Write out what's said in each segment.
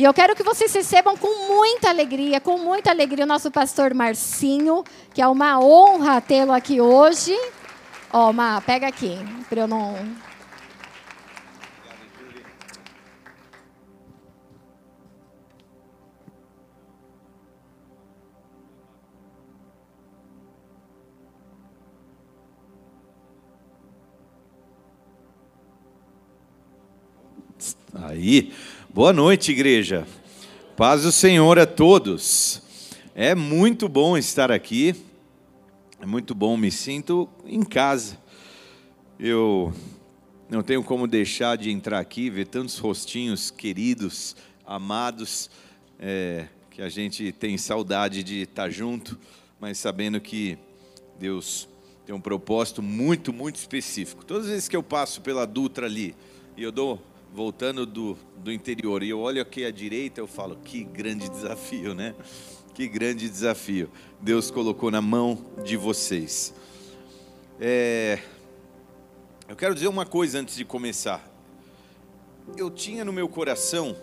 E eu quero que vocês recebam com muita alegria, com muita alegria, o nosso pastor Marcinho, que é uma honra tê-lo aqui hoje. Ó, Má, pega aqui, para eu não Aí, boa noite, igreja. Paz do Senhor a todos. É muito bom estar aqui. É muito bom, me sinto em casa. Eu não tenho como deixar de entrar aqui ver tantos rostinhos queridos, amados, é, que a gente tem saudade de estar junto, mas sabendo que Deus tem um propósito muito, muito específico. Todas as vezes que eu passo pela Dutra ali e eu dou voltando do, do interior, e eu olho aqui à direita, eu falo, que grande desafio, né? Que grande desafio Deus colocou na mão de vocês. É, eu quero dizer uma coisa antes de começar. Eu tinha no meu coração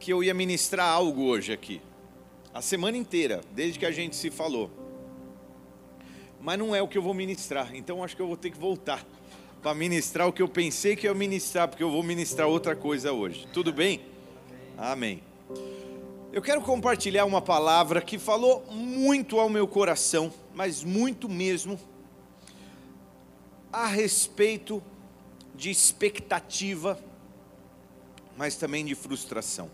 que eu ia ministrar algo hoje aqui, a semana inteira, desde que a gente se falou. Mas não é o que eu vou ministrar, então acho que eu vou ter que voltar para ministrar o que eu pensei que ia ministrar, porque eu vou ministrar outra coisa hoje. Tudo bem? Amém. Eu quero compartilhar uma palavra que falou muito ao meu coração, mas muito mesmo, a respeito de expectativa, mas também de frustração.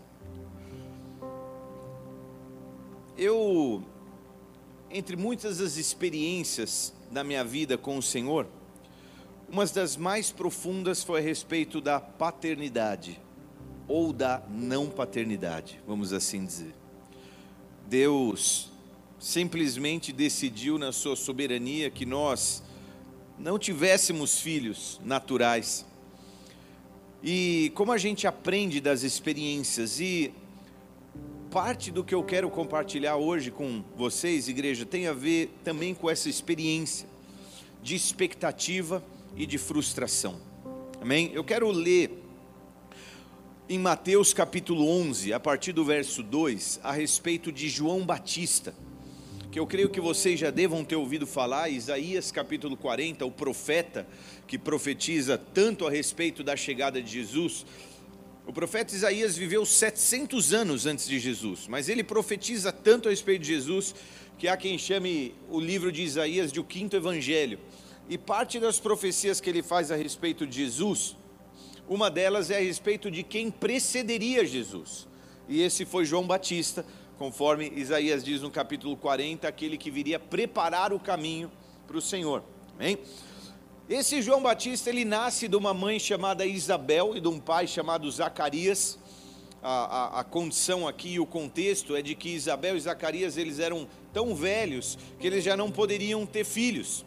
Eu, entre muitas das experiências da minha vida com o Senhor, uma das mais profundas foi a respeito da paternidade, ou da não paternidade, vamos assim dizer. Deus simplesmente decidiu, na sua soberania, que nós não tivéssemos filhos naturais. E como a gente aprende das experiências, e parte do que eu quero compartilhar hoje com vocês, igreja, tem a ver também com essa experiência de expectativa e de frustração. Amém? Eu quero ler em Mateus capítulo 11, a partir do verso 2, a respeito de João Batista, que eu creio que vocês já devam ter ouvido falar, Isaías capítulo 40, o profeta que profetiza tanto a respeito da chegada de Jesus. O profeta Isaías viveu 700 anos antes de Jesus, mas ele profetiza tanto a respeito de Jesus que há quem chame o livro de Isaías de o quinto evangelho. E parte das profecias que ele faz a respeito de Jesus, uma delas é a respeito de quem precederia Jesus. E esse foi João Batista, conforme Isaías diz no capítulo 40, aquele que viria preparar o caminho para o Senhor. Amém? Esse João Batista, ele nasce de uma mãe chamada Isabel e de um pai chamado Zacarias. A, a, a, condição aqui, o contexto é de que Isabel e Zacarias eles eram tão velhos que eles já não poderiam ter filhos.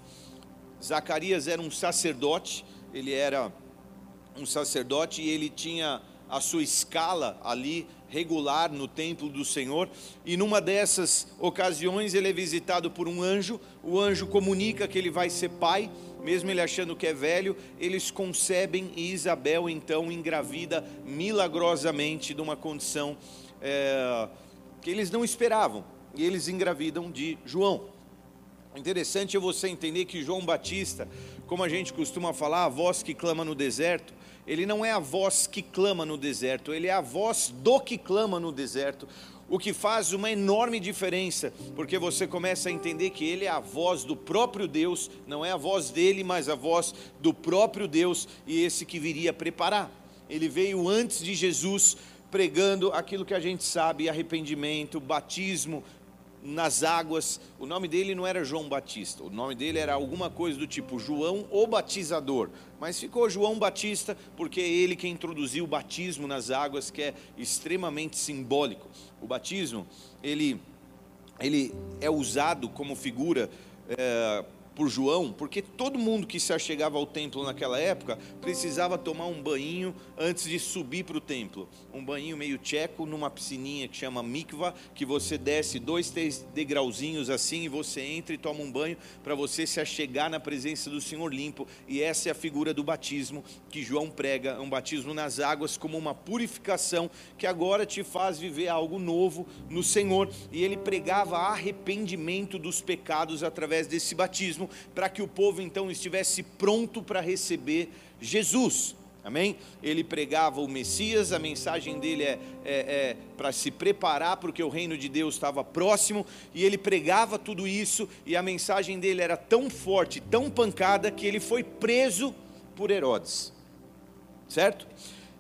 Zacarias era um sacerdote, ele era um sacerdote e ele tinha a sua escala ali regular no templo do Senhor, e numa dessas ocasiões ele é visitado por um anjo, o anjo comunica que ele vai ser pai, mesmo ele achando que é velho, eles concebem e Isabel então engravida milagrosamente de uma condição é, que eles não esperavam, e eles engravidam de João. Interessante é você entender que João Batista, como a gente costuma falar, a voz que clama no deserto, ele não é a voz que clama no deserto, ele é a voz do que clama no deserto, o que faz uma enorme diferença, porque você começa a entender que ele é a voz do próprio Deus, não é a voz dele, mas a voz do próprio Deus e esse que viria preparar. Ele veio antes de Jesus pregando aquilo que a gente sabe: arrependimento, batismo, nas águas. O nome dele não era João Batista, o nome dele era alguma coisa do tipo João o Batizador. Mas ficou João Batista porque é ele que introduziu o batismo nas águas, que é extremamente simbólico. O batismo, ele, ele é usado como figura. É, por João, porque todo mundo que se achegava ao templo naquela época precisava tomar um banho antes de subir para o templo. Um banho meio tcheco, numa piscininha que chama mikva, que você desce dois, três degrauzinhos assim e você entra e toma um banho para você se achegar na presença do Senhor limpo. E essa é a figura do batismo que João prega, um batismo nas águas como uma purificação que agora te faz viver algo novo no Senhor. E ele pregava arrependimento dos pecados através desse batismo para que o povo então estivesse pronto para receber Jesus. Amém? Ele pregava o Messias, a mensagem dele é, é, é para se preparar porque o reino de Deus estava próximo, e ele pregava tudo isso, e a mensagem dele era tão forte, tão pancada, que ele foi preso por Herodes, certo?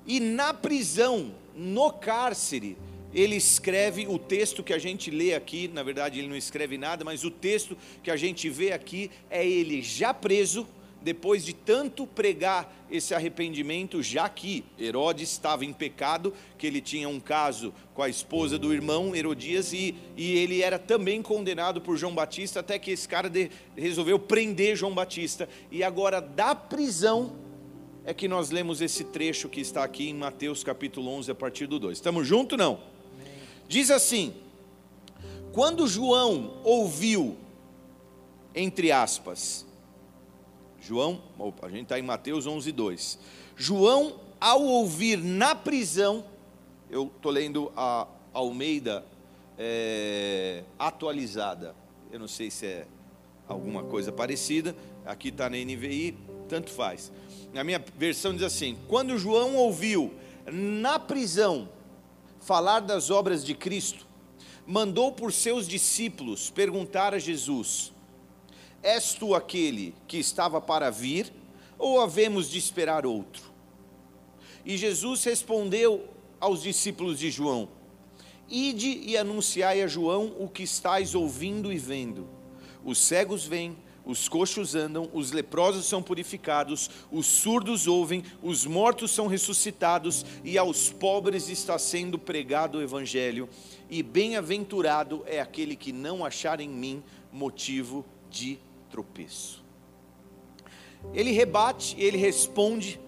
E na prisão, no cárcere, ele escreve o texto que a gente lê aqui, na verdade ele não escreve nada, mas o texto que a gente vê aqui é ele já preso, depois de tanto pregar esse arrependimento, já que Herodes estava em pecado, que ele tinha um caso com a esposa do irmão Herodias, e, e ele era também condenado por João Batista, até que esse cara de, resolveu prender João Batista, e agora da prisão é que nós lemos esse trecho que está aqui em Mateus capítulo 11, a partir do 2. Estamos juntos não? Diz assim: quando João ouviu, entre aspas, João, a gente está em Mateus 11, 2. João, ao ouvir na prisão, eu estou lendo a Almeida é, atualizada, eu não sei se é alguma coisa parecida, aqui está na NVI, tanto faz. Na minha versão diz assim: quando João ouviu na prisão falar das obras de Cristo, mandou por seus discípulos perguntar a Jesus: És tu aquele que estava para vir, ou havemos de esperar outro? E Jesus respondeu aos discípulos de João: Ide e anunciai a João o que estáis ouvindo e vendo. Os cegos vêm, os coxos andam, os leprosos são purificados, os surdos ouvem, os mortos são ressuscitados, e aos pobres está sendo pregado o Evangelho. E bem-aventurado é aquele que não achar em mim motivo de tropeço. Ele rebate, ele responde,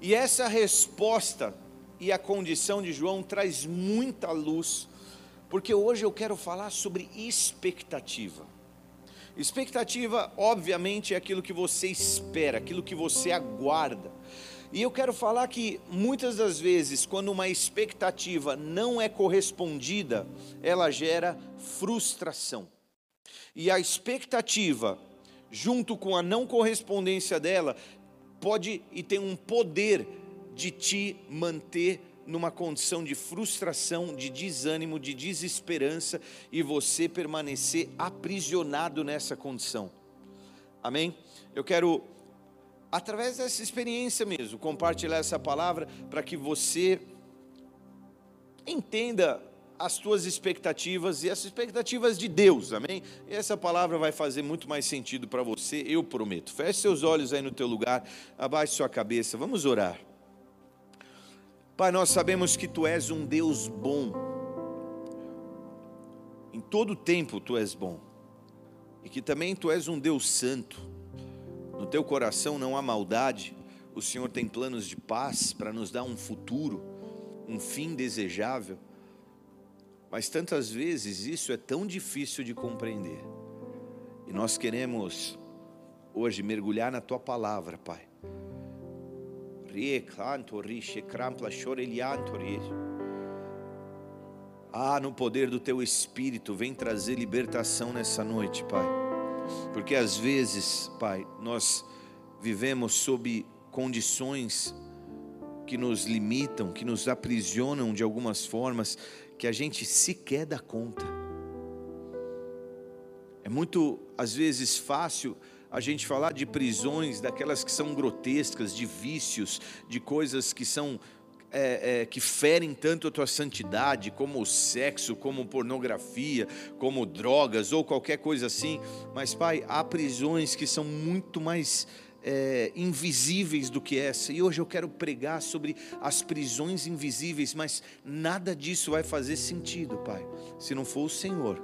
e essa resposta e a condição de João traz muita luz, porque hoje eu quero falar sobre expectativa. Expectativa, obviamente, é aquilo que você espera, aquilo que você aguarda. E eu quero falar que muitas das vezes, quando uma expectativa não é correspondida, ela gera frustração. E a expectativa, junto com a não correspondência dela, pode e tem um poder de te manter numa condição de frustração, de desânimo, de desesperança e você permanecer aprisionado nessa condição. Amém? Eu quero, através dessa experiência mesmo, compartilhar essa palavra para que você entenda as tuas expectativas e as expectativas de Deus, amém? E essa palavra vai fazer muito mais sentido para você, eu prometo. Feche seus olhos aí no teu lugar, abaixe sua cabeça, vamos orar. Pai, nós sabemos que tu és um Deus bom. Em todo tempo tu és bom. E que também tu és um Deus santo. No teu coração não há maldade. O Senhor tem planos de paz para nos dar um futuro, um fim desejável. Mas tantas vezes isso é tão difícil de compreender. E nós queremos hoje mergulhar na tua palavra, Pai ah, no poder do teu espírito, vem trazer libertação nessa noite, Pai. Porque às vezes, Pai, nós vivemos sob condições que nos limitam, que nos aprisionam de algumas formas que a gente sequer dá conta. É muito, às vezes, fácil a gente falar de prisões, daquelas que são grotescas, de vícios, de coisas que são é, é, que ferem tanto a tua santidade, como o sexo, como pornografia, como drogas ou qualquer coisa assim. Mas, Pai, há prisões que são muito mais é, invisíveis do que essa. E hoje eu quero pregar sobre as prisões invisíveis, mas nada disso vai fazer sentido, Pai, se não for o Senhor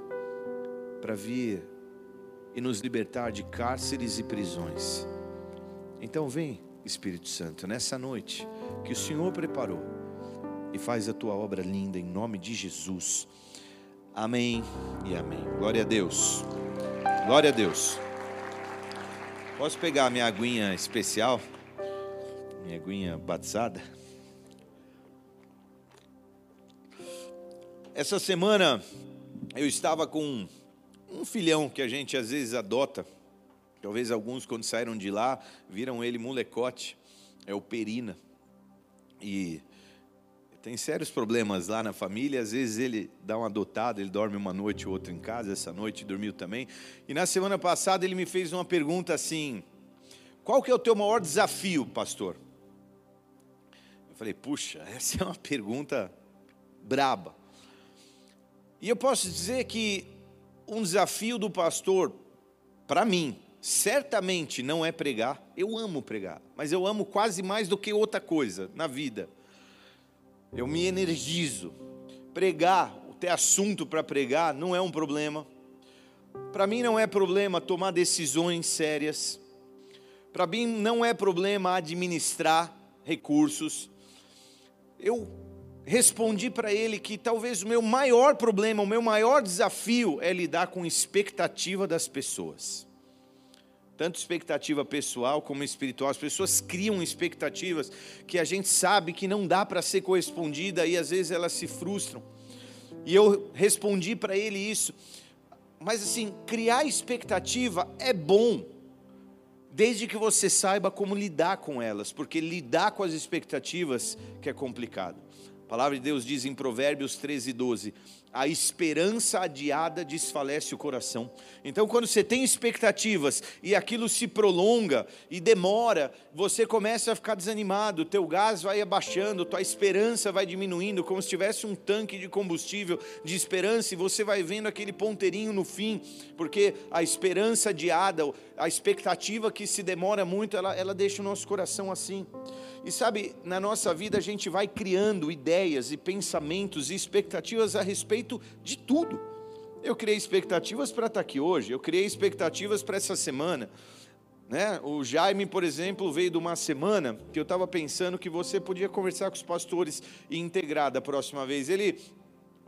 para vir e nos libertar de cárceres e prisões. Então vem, Espírito Santo, nessa noite que o Senhor preparou e faz a tua obra linda em nome de Jesus. Amém e amém. Glória a Deus. Glória a Deus. Posso pegar a minha aguinha especial? Minha aguinha batizada? Essa semana eu estava com um filhão que a gente às vezes adota. Talvez alguns, quando saíram de lá, viram ele molecote. É o Perina. E tem sérios problemas lá na família. Às vezes ele dá um adotado, ele dorme uma noite ou outra em casa. Essa noite dormiu também. E na semana passada ele me fez uma pergunta assim: Qual que é o teu maior desafio, pastor? Eu falei: Puxa, essa é uma pergunta braba. E eu posso dizer que um desafio do pastor, para mim, certamente não é pregar. Eu amo pregar, mas eu amo quase mais do que outra coisa na vida. Eu me energizo. Pregar, ter assunto para pregar, não é um problema. Para mim não é problema tomar decisões sérias. Para mim não é problema administrar recursos. Eu respondi para ele que talvez o meu maior problema, o meu maior desafio é lidar com expectativa das pessoas. Tanto expectativa pessoal como espiritual. As pessoas criam expectativas que a gente sabe que não dá para ser correspondida e às vezes elas se frustram. E eu respondi para ele isso. Mas assim, criar expectativa é bom, desde que você saiba como lidar com elas, porque lidar com as expectativas que é complicado. A palavra de Deus diz em Provérbios 13, 12: a esperança adiada desfalece o coração. Então, quando você tem expectativas e aquilo se prolonga e demora, você começa a ficar desanimado, teu gás vai abaixando, tua esperança vai diminuindo, como se tivesse um tanque de combustível de esperança e você vai vendo aquele ponteirinho no fim, porque a esperança adiada, a expectativa que se demora muito, ela, ela deixa o nosso coração assim. E sabe, na nossa vida a gente vai criando ideias e pensamentos e expectativas a respeito de tudo. Eu criei expectativas para estar aqui hoje, eu criei expectativas para essa semana. Né? O Jaime, por exemplo, veio de uma semana que eu estava pensando que você podia conversar com os pastores e integrar da próxima vez. Ele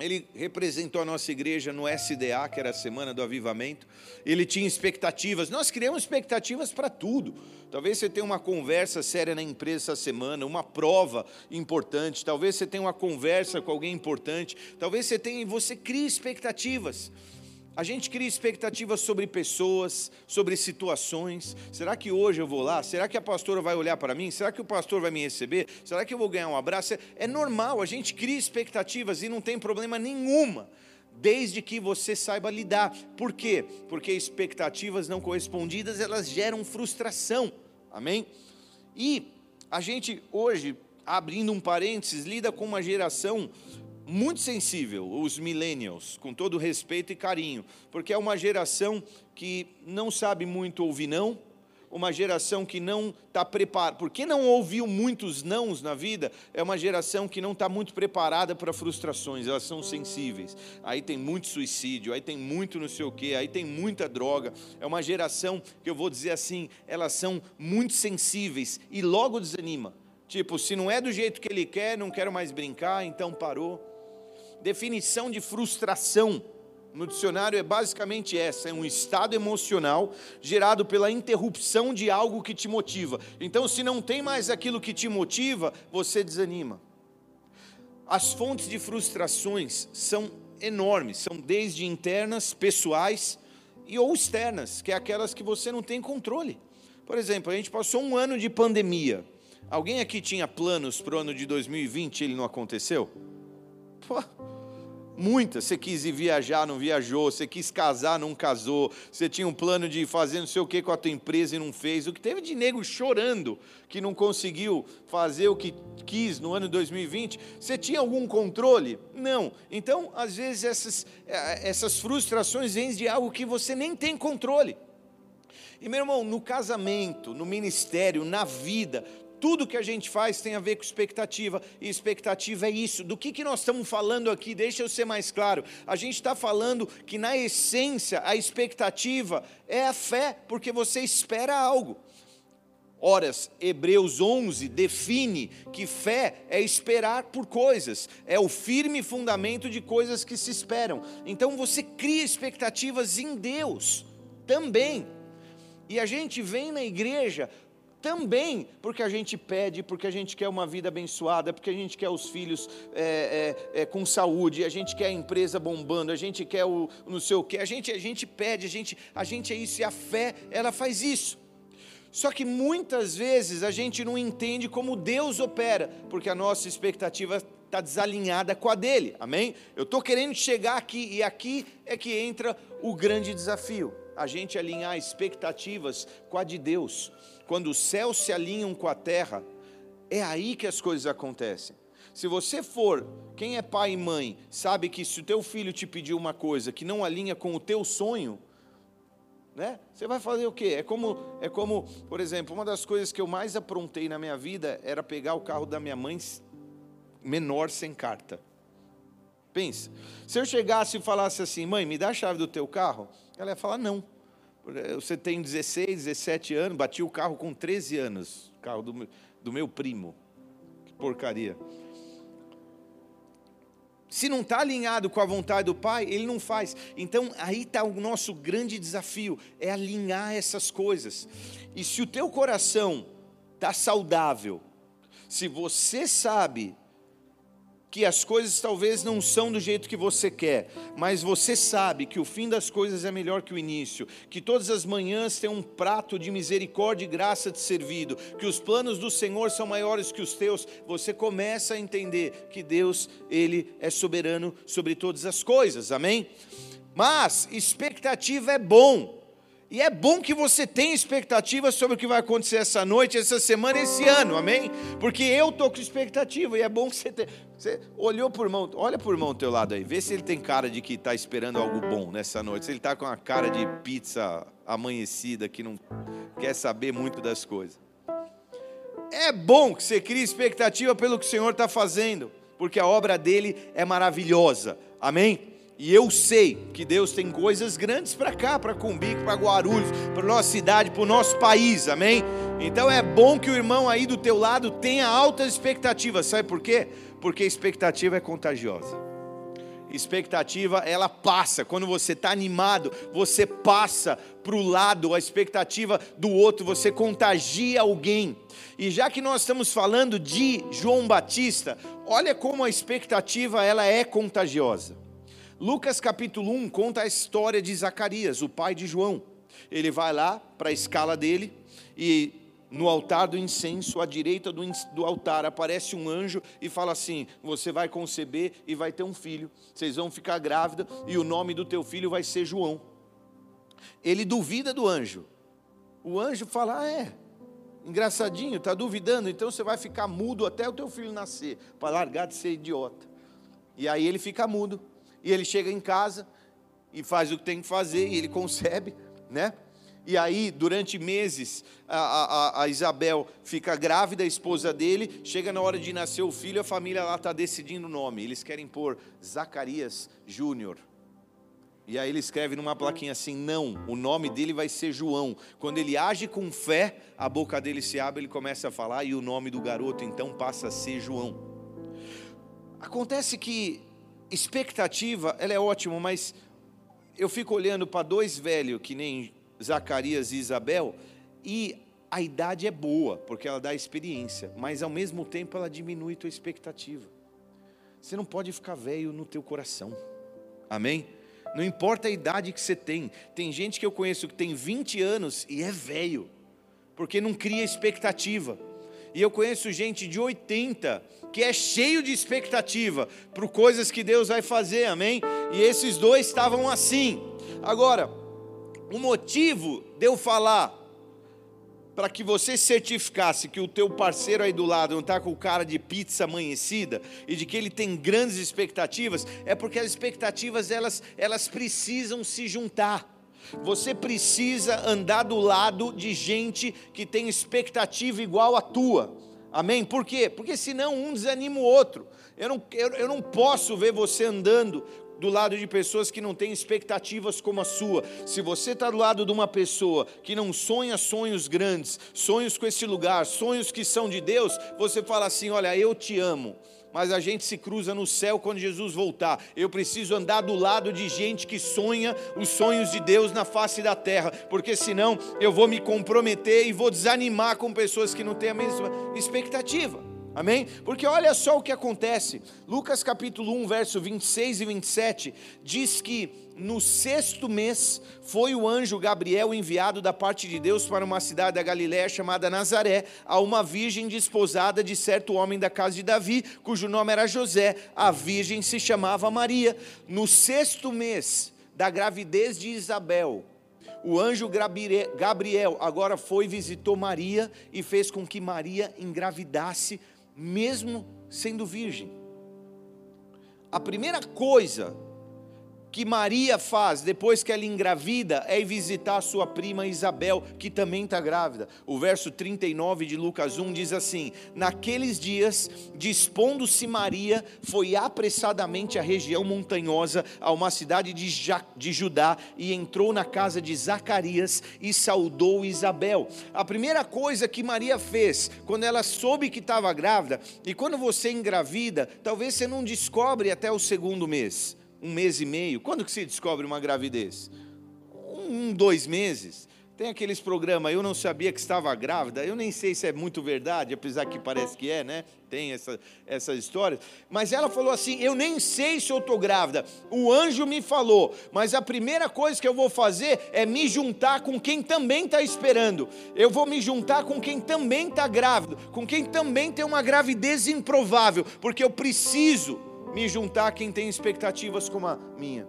ele representou a nossa igreja no SDA, que era a Semana do Avivamento. Ele tinha expectativas. Nós criamos expectativas para tudo. Talvez você tenha uma conversa séria na empresa essa semana, uma prova importante. Talvez você tenha uma conversa com alguém importante. Talvez você tenha, você crie expectativas. A gente cria expectativas sobre pessoas, sobre situações. Será que hoje eu vou lá? Será que a pastora vai olhar para mim? Será que o pastor vai me receber? Será que eu vou ganhar um abraço? É normal, a gente cria expectativas e não tem problema nenhuma, desde que você saiba lidar. Por quê? Porque expectativas não correspondidas, elas geram frustração. Amém? E a gente hoje, abrindo um parênteses, lida com uma geração muito sensível, os millennials, com todo respeito e carinho, porque é uma geração que não sabe muito ouvir não, uma geração que não está preparada, porque não ouviu muitos nãos na vida, é uma geração que não está muito preparada para frustrações, elas são sensíveis. Aí tem muito suicídio, aí tem muito não sei o que, aí tem muita droga. É uma geração que eu vou dizer assim, elas são muito sensíveis e logo desanima. Tipo, se não é do jeito que ele quer, não quero mais brincar, então parou definição de frustração no dicionário é basicamente essa: é um estado emocional gerado pela interrupção de algo que te motiva. Então, se não tem mais aquilo que te motiva, você desanima. As fontes de frustrações são enormes, são desde internas, pessoais e ou externas, que é aquelas que você não tem controle. Por exemplo, a gente passou um ano de pandemia. Alguém aqui tinha planos para o ano de 2020 e ele não aconteceu? Pô, Muitas. Você quis ir viajar, não viajou. Você quis casar, não casou. Você tinha um plano de fazer não sei o que com a tua empresa e não fez. O que teve de nego chorando que não conseguiu fazer o que quis no ano 2020. Você tinha algum controle? Não. Então, às vezes, essas, eh, essas frustrações vêm de algo que você nem tem controle. E, meu irmão, no casamento, no ministério, na vida, tudo que a gente faz tem a ver com expectativa, e expectativa é isso. Do que, que nós estamos falando aqui? Deixa eu ser mais claro. A gente está falando que, na essência, a expectativa é a fé, porque você espera algo. Horas, Hebreus 11 define que fé é esperar por coisas, é o firme fundamento de coisas que se esperam. Então você cria expectativas em Deus também. E a gente vem na igreja também porque a gente pede, porque a gente quer uma vida abençoada, porque a gente quer os filhos é, é, é, com saúde, a gente quer a empresa bombando, a gente quer o não sei o que, a gente, a gente pede, a gente, a gente é isso, e a fé, ela faz isso. Só que muitas vezes a gente não entende como Deus opera, porque a nossa expectativa está desalinhada com a dele, amém? Eu estou querendo chegar aqui, e aqui é que entra o grande desafio a gente alinhar expectativas com a de Deus. Quando os céus se alinham com a terra, é aí que as coisas acontecem. Se você for, quem é pai e mãe, sabe que se o teu filho te pedir uma coisa que não alinha com o teu sonho, né? Você vai fazer o quê? É como, é como, por exemplo, uma das coisas que eu mais aprontei na minha vida era pegar o carro da minha mãe menor sem carta. Pensa, se eu chegasse e falasse assim, mãe, me dá a chave do teu carro, ela ia falar não. Você tem 16, 17 anos, bati o carro com 13 anos, carro do do meu primo. Que porcaria. Se não está alinhado com a vontade do Pai, ele não faz. Então aí está o nosso grande desafio, é alinhar essas coisas. E se o teu coração está saudável, se você sabe que as coisas talvez não são do jeito que você quer, mas você sabe que o fim das coisas é melhor que o início, que todas as manhãs tem um prato de misericórdia e graça te servido, que os planos do Senhor são maiores que os teus, você começa a entender que Deus, ele é soberano sobre todas as coisas. Amém? Mas expectativa é bom. E é bom que você tenha expectativa sobre o que vai acontecer essa noite, essa semana, esse ano, amém? Porque eu estou com expectativa e é bom que você tenha. Você olhou por mão, olha por mão do teu lado aí, vê se ele tem cara de que está esperando algo bom nessa noite. Se ele está com a cara de pizza amanhecida, que não quer saber muito das coisas. É bom que você crie expectativa pelo que o Senhor está fazendo, porque a obra dele é maravilhosa, amém? E eu sei que Deus tem coisas grandes para cá, para Cumbico, para Guarulhos, para nossa cidade, para o nosso país, amém? Então é bom que o irmão aí do teu lado tenha altas expectativas, sabe por quê? Porque expectativa é contagiosa. Expectativa, ela passa. Quando você está animado, você passa para o lado, a expectativa do outro, você contagia alguém. E já que nós estamos falando de João Batista, olha como a expectativa ela é contagiosa. Lucas capítulo 1 conta a história de Zacarias, o pai de João. Ele vai lá para a escala dele e no altar do incenso, à direita do, do, altar, aparece um anjo e fala assim: Você vai conceber e vai ter um filho, vocês vão ficar grávida e o nome do teu filho vai ser João. Ele duvida do anjo. O anjo fala: ah, É, engraçadinho, está duvidando, então você vai ficar mudo até o teu filho nascer, para largar de ser idiota. E aí ele fica mudo. E ele chega em casa e faz o que tem que fazer, e ele concebe, né? E aí, durante meses, a, a, a, Isabel fica grávida, a esposa dele, chega na hora de nascer o filho, a família lá está decidindo o nome. Eles querem pôr Zacarias Júnior. E aí ele escreve numa plaquinha assim: não, o nome dele vai ser João. Quando ele age com fé, a boca dele se abre, ele começa a falar, e o nome do garoto então passa a ser João. Acontece que expectativa, ela é ótima, mas eu fico olhando para dois velhos, que nem Zacarias e Isabel, e a idade é boa, porque ela dá experiência, mas ao mesmo tempo ela diminui tua expectativa. Você não pode ficar velho no teu coração. Amém? Não importa a idade que você tem. Tem gente que eu conheço que tem 20 anos e é velho, porque não cria expectativa. E eu conheço gente de 80 que é cheio de expectativa para coisas que Deus vai fazer, amém? E esses dois estavam assim. Agora, o motivo de eu falar para que você certificasse que o teu parceiro aí do lado não está com cara de pizza amanhecida e de que ele tem grandes expectativas, é porque as expectativas elas, elas precisam se juntar. Você precisa andar do lado de gente que tem expectativa igual à tua. Amém? Por quê? Porque senão um desanima o outro. Eu não, eu, eu não posso ver você andando do lado de pessoas que não têm expectativas como a sua. Se você está do lado de uma pessoa que não sonha sonhos grandes, sonhos com esse lugar, sonhos que são de Deus, você fala assim: Olha, eu te amo mas a gente se cruza no céu quando Jesus voltar. Eu preciso andar do lado de gente que sonha os sonhos de Deus na face da terra, porque senão eu vou me comprometer e vou desanimar com pessoas que não têm a mesma expectativa. Amém? Porque olha só o que acontece. Lucas capítulo 1, verso 26 e 27 diz que no sexto mês foi o anjo Gabriel enviado da parte de Deus para uma cidade da Galiléia chamada Nazaré, a uma virgem desposada de certo homem da casa de Davi, cujo nome era José. A virgem se chamava Maria. No sexto mês da gravidez de Isabel, o anjo Gabriel agora foi visitou Maria e fez com que Maria engravidasse mesmo sendo virgem. A primeira coisa que Maria faz depois que ela engravida é visitar sua prima Isabel, que também está grávida. O verso 39 de Lucas 1 diz assim: Naqueles dias, dispondo-se Maria, foi apressadamente à região montanhosa, a uma cidade de, ja de Judá, e entrou na casa de Zacarias e saudou Isabel. A primeira coisa que Maria fez, quando ela soube que estava grávida, e quando você engravida, talvez você não descobre até o segundo mês um mês e meio. Quando que se descobre uma gravidez? Um, dois meses. Tem aqueles programas, eu não sabia que estava grávida, eu nem sei se é muito verdade, apesar que parece que é, né? Tem essa, essas histórias. Mas ela falou assim: Eu nem sei se eu estou grávida. O anjo me falou, mas a primeira coisa que eu vou fazer é me juntar com quem também está esperando. Eu vou me juntar com quem também está grávido, com quem também tem uma gravidez improvável, porque eu preciso me juntar a quem tem expectativas como a minha.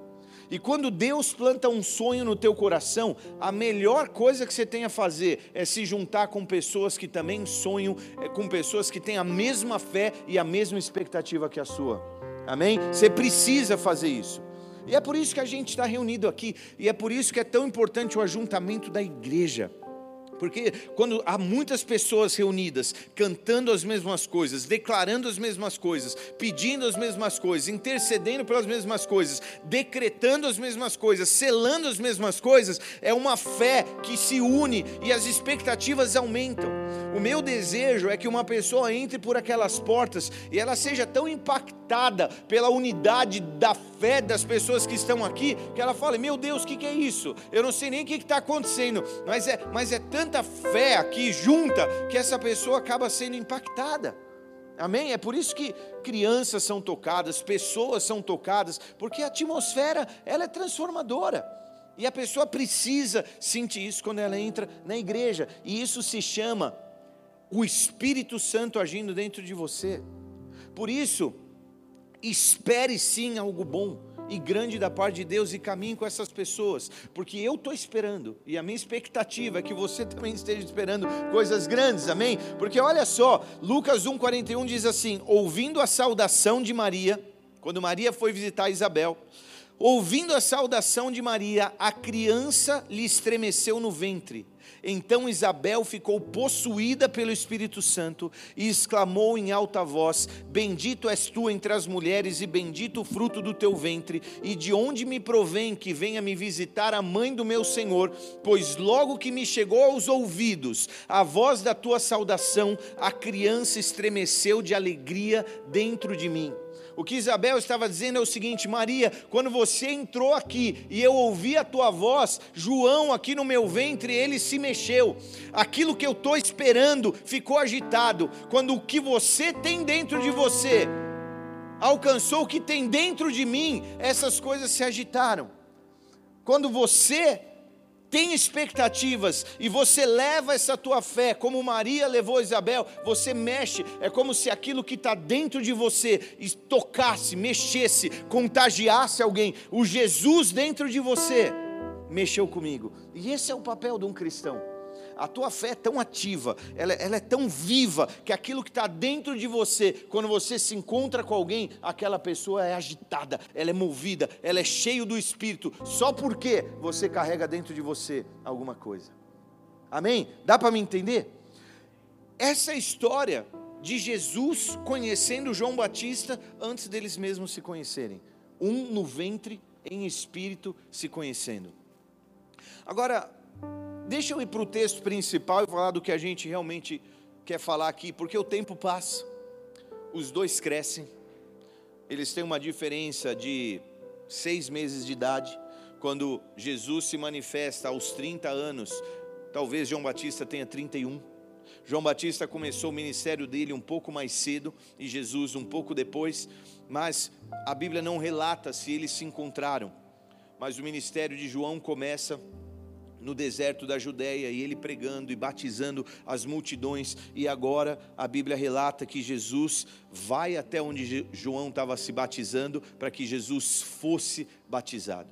E quando Deus planta um sonho no teu coração, a melhor coisa que você tem a fazer é se juntar com pessoas que também sonham, é, com pessoas que têm a mesma fé e a mesma expectativa que a sua. Amém? Você precisa fazer isso. E é por isso que a gente está reunido aqui, e é por isso que é tão importante o ajuntamento da igreja. Porque quando há muitas pessoas reunidas, cantando as mesmas coisas, declarando as mesmas coisas, pedindo as mesmas coisas, intercedendo pelas mesmas coisas, decretando as mesmas coisas, selando as mesmas coisas, é uma fé que se une e as expectativas aumentam. O meu desejo é que uma pessoa entre por aquelas portas e ela seja tão impactada pela unidade da fé das pessoas que estão aqui, que ela fale: Meu Deus, o que, que é isso? Eu não sei nem o que está acontecendo, mas é, mas é tanto tanta fé aqui junta que essa pessoa acaba sendo impactada. Amém? É por isso que crianças são tocadas, pessoas são tocadas, porque a atmosfera ela é transformadora. E a pessoa precisa sentir isso quando ela entra na igreja. E isso se chama o Espírito Santo agindo dentro de você. Por isso, espere sim algo bom e grande da parte de Deus e caminhe com essas pessoas, porque eu estou esperando, e a minha expectativa é que você também esteja esperando coisas grandes, amém? Porque olha só, Lucas 1,41 diz assim: ouvindo a saudação de Maria, quando Maria foi visitar Isabel, ouvindo a saudação de Maria, a criança lhe estremeceu no ventre. Então Isabel ficou possuída pelo Espírito Santo e exclamou em alta voz: Bendito és tu entre as mulheres, e bendito o fruto do teu ventre. E de onde me provém que venha me visitar a mãe do meu Senhor? Pois logo que me chegou aos ouvidos a voz da tua saudação, a criança estremeceu de alegria dentro de mim. O que Isabel estava dizendo é o seguinte: Maria, quando você entrou aqui e eu ouvi a tua voz, João aqui no meu ventre, ele se mexeu. Aquilo que eu estou esperando ficou agitado. Quando o que você tem dentro de você alcançou o que tem dentro de mim, essas coisas se agitaram. Quando você tem expectativas e você leva essa tua fé, como Maria levou Isabel, você mexe, é como se aquilo que está dentro de você tocasse, mexesse, contagiasse alguém. O Jesus dentro de você mexeu comigo. E esse é o papel de um cristão a tua fé é tão ativa, ela, ela é tão viva, que aquilo que está dentro de você, quando você se encontra com alguém, aquela pessoa é agitada, ela é movida, ela é cheio do Espírito, só porque você carrega dentro de você alguma coisa. Amém? Dá para me entender? Essa história de Jesus conhecendo João Batista antes deles mesmos se conhecerem. Um no ventre, em espírito, se conhecendo. Agora, deixa eu ir para o texto principal e falar do que a gente realmente quer falar aqui, porque o tempo passa, os dois crescem, eles têm uma diferença de seis meses de idade. Quando Jesus se manifesta aos 30 anos, talvez João Batista tenha 31. João Batista começou o ministério dele um pouco mais cedo e Jesus um pouco depois, mas a Bíblia não relata se eles se encontraram. Mas o ministério de João começa no deserto da Judéia e ele pregando e batizando as multidões. E agora a Bíblia relata que Jesus vai até onde João estava se batizando para que Jesus fosse batizado.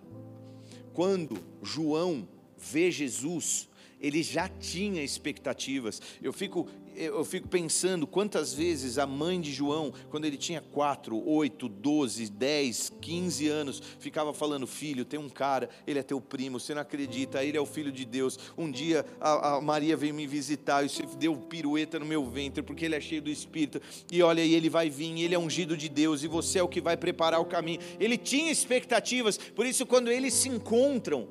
Quando João vê Jesus, ele já tinha expectativas. Eu fico, eu fico pensando quantas vezes a mãe de João, quando ele tinha 4, 8, 12, 10, 15 anos, ficava falando: Filho, tem um cara, ele é teu primo, você não acredita, ele é o filho de Deus. Um dia a, a Maria veio me visitar e você deu pirueta no meu ventre, porque ele é cheio do Espírito. E olha ele vai vir, ele é ungido de Deus, e você é o que vai preparar o caminho. Ele tinha expectativas, por isso, quando eles se encontram,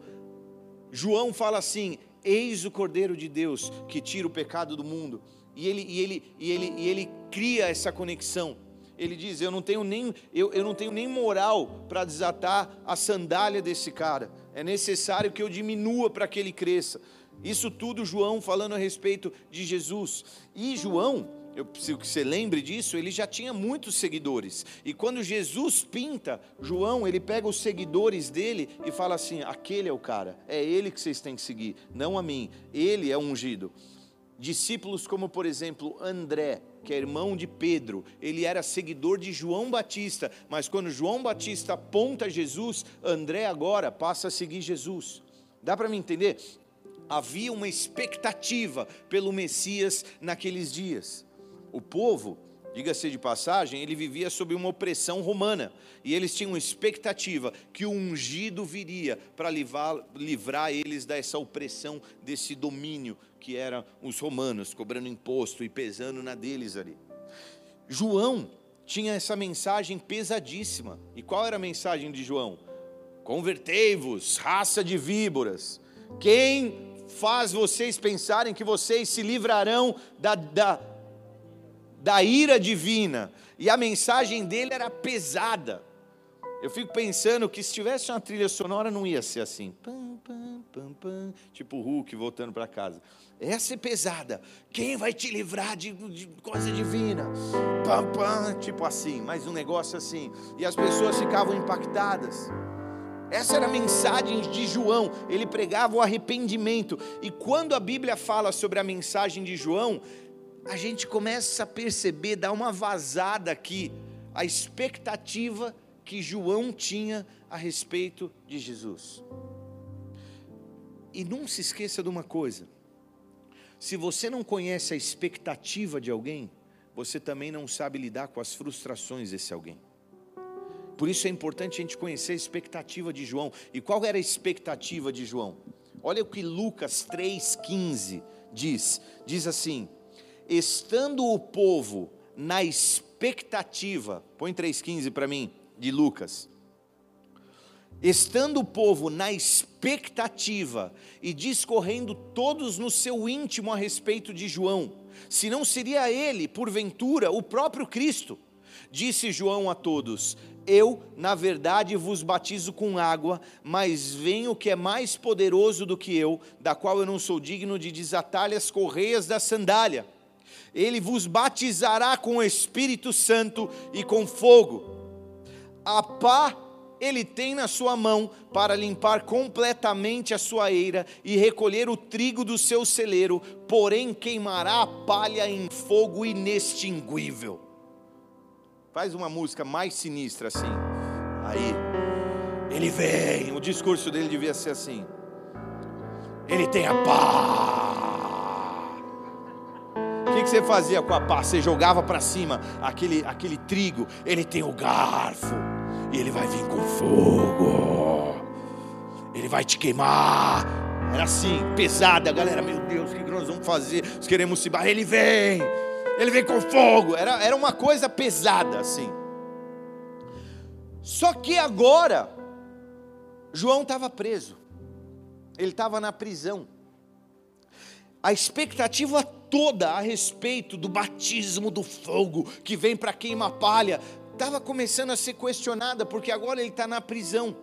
João fala assim: Eis o Cordeiro de Deus que tira o pecado do mundo. E ele, e ele, e ele, e ele cria essa conexão. Ele diz: Eu não tenho nem, eu, eu não tenho nem moral para desatar a sandália desse cara. É necessário que eu diminua para que ele cresça. Isso tudo João falando a respeito de Jesus. E João, eu preciso que você lembre disso, ele já tinha muitos seguidores. E quando Jesus pinta João, ele pega os seguidores dele e fala assim: aquele é o cara, é ele que vocês têm que seguir, não a mim. Ele é ungido. Discípulos como, por exemplo, André, que é irmão de Pedro, ele era seguidor de João Batista, mas quando João Batista aponta Jesus, André agora passa a seguir Jesus. Dá para me entender? Havia uma expectativa pelo Messias naqueles dias. O povo, diga-se de passagem, ele vivia sob uma opressão romana e eles tinham expectativa que o ungido viria para livrar, livrar eles dessa opressão, desse domínio que eram os romanos, cobrando imposto e pesando na deles ali. João tinha essa mensagem pesadíssima. E qual era a mensagem de João? Convertei-vos, raça de víboras. Quem faz vocês pensarem que vocês se livrarão da, da, da ira divina. E a mensagem dele era pesada. Eu fico pensando que se tivesse uma trilha sonora não ia ser assim. Pam, pam, pam, pam, tipo Hulk voltando para casa. Essa é pesada. Quem vai te livrar de, de coisa divina? Pam, pam, tipo assim, mais um negócio assim. E as pessoas ficavam impactadas. Essa era a mensagem de João, ele pregava o arrependimento. E quando a Bíblia fala sobre a mensagem de João, a gente começa a perceber, dá uma vazada aqui, a expectativa que João tinha a respeito de Jesus. E não se esqueça de uma coisa: se você não conhece a expectativa de alguém, você também não sabe lidar com as frustrações desse alguém. Por isso é importante a gente conhecer a expectativa de João. E qual era a expectativa de João? Olha o que Lucas 3,15 diz: diz assim estando o povo na expectativa, põe 3,15 para mim, de Lucas. Estando o povo na expectativa e discorrendo todos no seu íntimo a respeito de João, se não seria ele, porventura, o próprio Cristo, disse João a todos: Eu, na verdade, vos batizo com água, mas vem o que é mais poderoso do que eu, da qual eu não sou digno de desatar-lhe as correias da sandália ele vos batizará com o Espírito Santo e com fogo. A pá ele tem na sua mão para limpar completamente a sua eira e recolher o trigo do seu celeiro, porém queimará a palha em fogo inextinguível. Faz uma música mais sinistra assim. Aí, ele vem, o discurso dele devia ser assim. Ele tem a paz que, que você fazia com a pá? Você jogava para cima aquele, aquele trigo, ele tem o garfo, e ele vai vir com fogo, ele vai te queimar. Era assim, pesada, galera, meu Deus, o que nós vamos fazer? Nós queremos se barrar, ele vem, ele vem com fogo. Era, era uma coisa pesada assim. Só que agora, João estava preso, ele estava na prisão. A expectativa toda a respeito do batismo do fogo que vem para queima palha estava começando a ser questionada, porque agora ele está na prisão.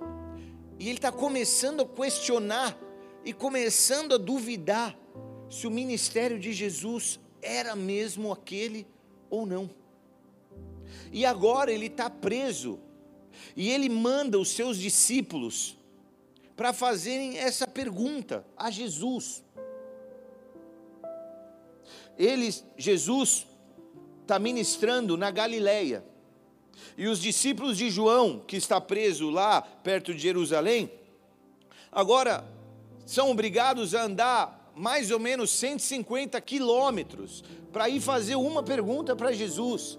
E ele está começando a questionar e começando a duvidar se o ministério de Jesus era mesmo aquele ou não. E agora ele está preso, e ele manda os seus discípulos para fazerem essa pergunta a Jesus. Ele, Jesus, está ministrando na Galileia. E os discípulos de João, que está preso lá perto de Jerusalém, agora são obrigados a andar mais ou menos 150 quilômetros para ir fazer uma pergunta para Jesus.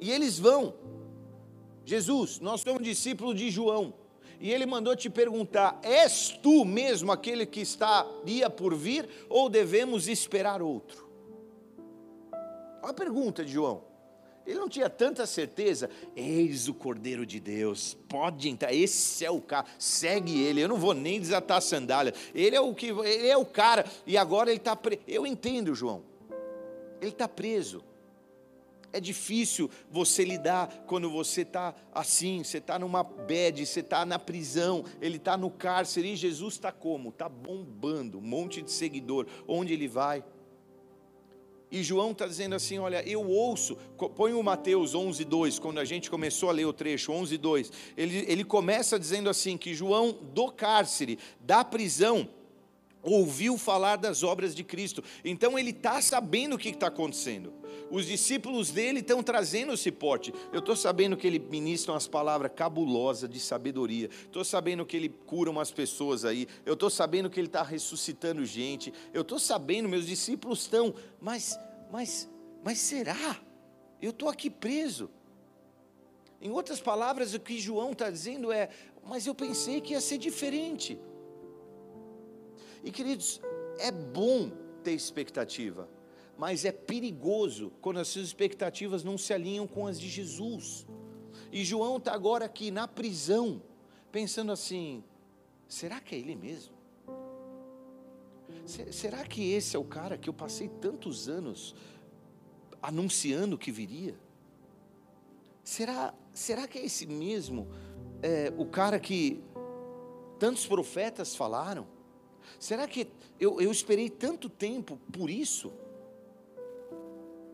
E eles vão. Jesus, nós somos discípulos de João. E ele mandou te perguntar: És tu mesmo aquele que estaria por vir, ou devemos esperar outro? Olha a pergunta de João. Ele não tinha tanta certeza. Eis o Cordeiro de Deus. Pode entrar. Esse é o cara. Segue ele. Eu não vou nem desatar a sandália. Ele é o que. Ele é o cara. E agora ele está preso. Eu entendo, João. Ele está preso. É difícil você lidar quando você está assim, você está numa bed, você está na prisão, ele está no cárcere e Jesus está como? Está bombando, um monte de seguidor. Onde ele vai? E João está dizendo assim: olha, eu ouço, põe o Mateus 11, 2, quando a gente começou a ler o trecho, 11, 2, ele, ele começa dizendo assim: que João do cárcere, da prisão, ouviu falar das obras de Cristo, então ele está sabendo o que está acontecendo. Os discípulos dele estão trazendo esse porte. Eu estou sabendo que ele ministra umas palavras cabulosas de sabedoria. Estou sabendo que ele cura umas pessoas aí. Eu estou sabendo que ele está ressuscitando gente. Eu estou sabendo, meus discípulos estão. Mas, mas, mas será? Eu estou aqui preso. Em outras palavras, o que João está dizendo é: mas eu pensei que ia ser diferente. E queridos, é bom ter expectativa mas é perigoso quando as suas expectativas não se alinham com as de Jesus. E João está agora aqui na prisão, pensando assim: será que é ele mesmo? Será que esse é o cara que eu passei tantos anos anunciando que viria? Será, será que é esse mesmo é, o cara que tantos profetas falaram? Será que eu, eu esperei tanto tempo por isso?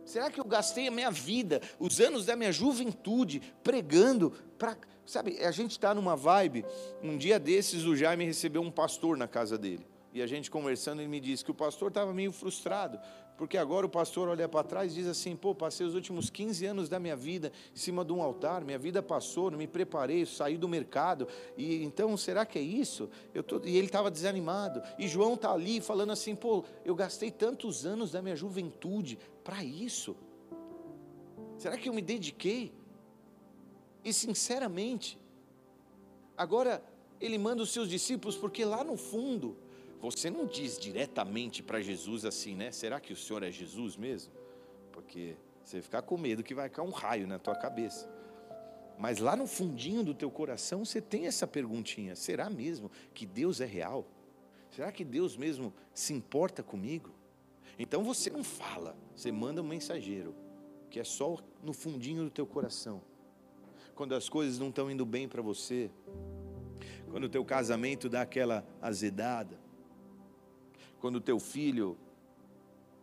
Será que eu gastei a minha vida, os anos da minha juventude, pregando para. Sabe, a gente está numa vibe. Um dia desses, o Jaime recebeu um pastor na casa dele. E a gente conversando, ele me disse que o pastor estava meio frustrado, porque agora o pastor olha para trás e diz assim: pô, passei os últimos 15 anos da minha vida em cima de um altar, minha vida passou, não me preparei, saí do mercado, e então será que é isso? Eu tô... E ele estava desanimado. E João está ali falando assim: pô, eu gastei tantos anos da minha juventude para isso. Será que eu me dediquei? E sinceramente, agora ele manda os seus discípulos, porque lá no fundo, você não diz diretamente para Jesus assim, né? Será que o Senhor é Jesus mesmo? Porque você vai ficar com medo que vai cair um raio na tua cabeça. Mas lá no fundinho do teu coração você tem essa perguntinha: será mesmo que Deus é real? Será que Deus mesmo se importa comigo? Então você não fala, você manda um mensageiro, que é só no fundinho do teu coração. Quando as coisas não estão indo bem para você, quando o teu casamento dá aquela azedada, quando teu filho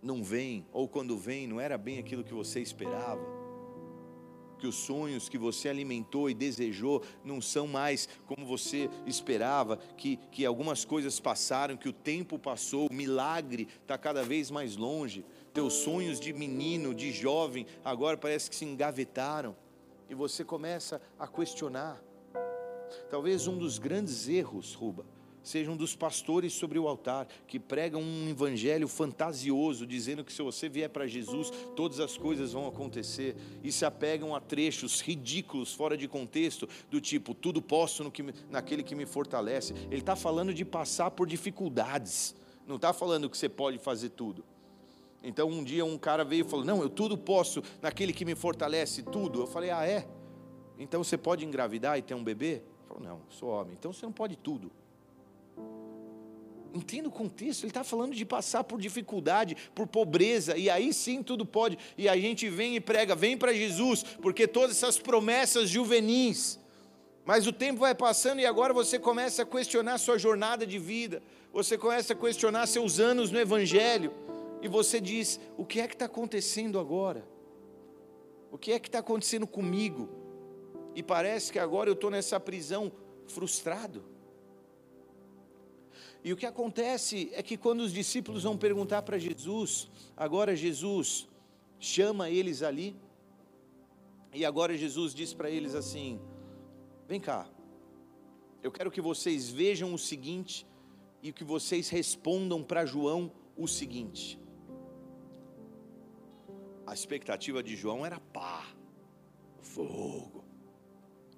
não vem, ou quando vem, não era bem aquilo que você esperava, que os sonhos que você alimentou e desejou não são mais como você esperava, que, que algumas coisas passaram, que o tempo passou, o milagre está cada vez mais longe, teus sonhos de menino, de jovem, agora parece que se engavetaram, e você começa a questionar. Talvez um dos grandes erros, Ruba, seja um dos pastores sobre o altar, que pregam um evangelho fantasioso, dizendo que se você vier para Jesus, todas as coisas vão acontecer, e se apegam a trechos ridículos, fora de contexto, do tipo, tudo posso no que, naquele que me fortalece. Ele está falando de passar por dificuldades, não está falando que você pode fazer tudo. Então um dia um cara veio e falou: Não, eu tudo posso naquele que me fortalece, tudo. Eu falei: Ah, é? Então você pode engravidar e ter um bebê? Ele falou: Não, sou homem. Então você não pode tudo. Entenda o contexto, ele está falando de passar por dificuldade, por pobreza, e aí sim tudo pode. E a gente vem e prega, vem para Jesus, porque todas essas promessas juvenis. Mas o tempo vai passando e agora você começa a questionar sua jornada de vida, você começa a questionar seus anos no Evangelho, e você diz: o que é que está acontecendo agora? O que é que está acontecendo comigo? E parece que agora eu estou nessa prisão frustrado. E o que acontece é que quando os discípulos vão perguntar para Jesus, agora Jesus chama eles ali, e agora Jesus diz para eles assim: Vem cá, eu quero que vocês vejam o seguinte e que vocês respondam para João o seguinte. A expectativa de João era pá, fogo.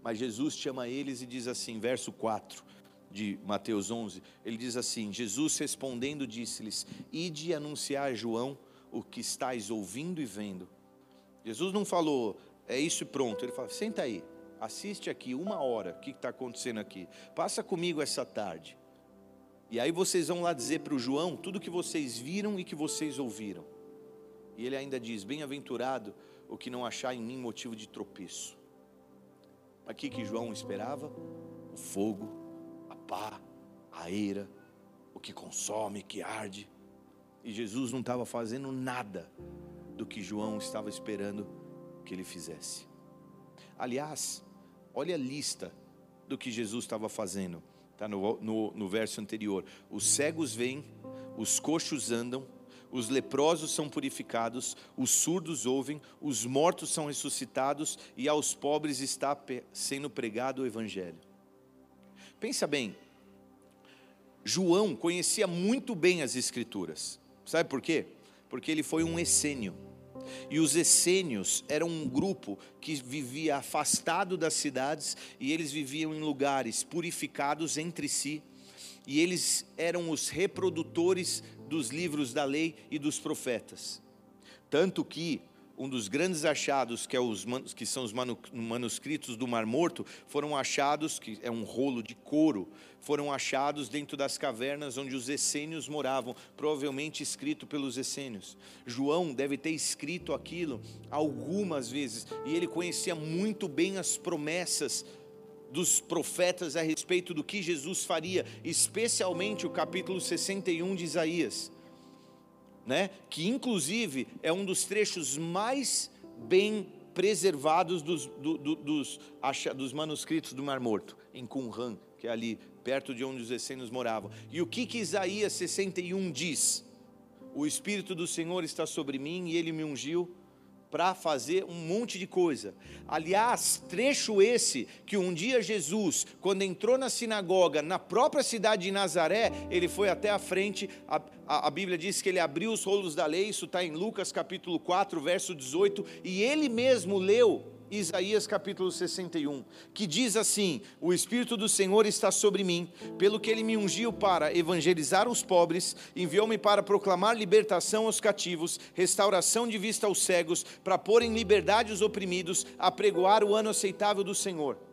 Mas Jesus chama eles e diz assim, verso 4: de Mateus 11, ele diz assim: Jesus respondendo disse-lhes: Ide anunciar a João o que estáis ouvindo e vendo. Jesus não falou, é isso e pronto. Ele fala: senta aí, assiste aqui uma hora, o que está acontecendo aqui. Passa comigo essa tarde. E aí vocês vão lá dizer para o João tudo que vocês viram e que vocês ouviram. E ele ainda diz: Bem-aventurado o que não achar em mim motivo de tropeço. Aqui que João esperava o fogo pá, a eira, o que consome, que arde. E Jesus não estava fazendo nada do que João estava esperando que ele fizesse. Aliás, olha a lista do que Jesus estava fazendo, está no, no, no verso anterior: os cegos vêm, os coxos andam, os leprosos são purificados, os surdos ouvem, os mortos são ressuscitados e aos pobres está sendo pregado o Evangelho. Pensa bem, João conhecia muito bem as Escrituras. Sabe por quê? Porque ele foi um essênio. E os essênios eram um grupo que vivia afastado das cidades e eles viviam em lugares purificados entre si. E eles eram os reprodutores dos livros da lei e dos profetas. Tanto que um dos grandes achados, que, é os, que são os manuscritos do Mar Morto, foram achados, que é um rolo de couro, foram achados dentro das cavernas onde os essênios moravam, provavelmente escrito pelos essênios. João deve ter escrito aquilo algumas vezes, e ele conhecia muito bem as promessas dos profetas a respeito do que Jesus faria, especialmente o capítulo 61 de Isaías né? que inclusive é um dos trechos mais bem preservados dos, do, do, dos, dos manuscritos do Mar Morto, em Qumran, que é ali perto de onde os essênios moravam. E o que, que Isaías 61 diz? O Espírito do Senhor está sobre mim e ele me ungiu para fazer um monte de coisa. Aliás, trecho esse que um dia Jesus, quando entrou na sinagoga, na própria cidade de Nazaré, ele foi até a frente, a, a, a Bíblia diz que ele abriu os rolos da lei, isso está em Lucas capítulo 4, verso 18, e ele mesmo leu Isaías capítulo 61, que diz assim: O Espírito do Senhor está sobre mim, pelo que ele me ungiu para evangelizar os pobres, enviou-me para proclamar libertação aos cativos, restauração de vista aos cegos, para pôr em liberdade os oprimidos, apregoar o ano aceitável do Senhor.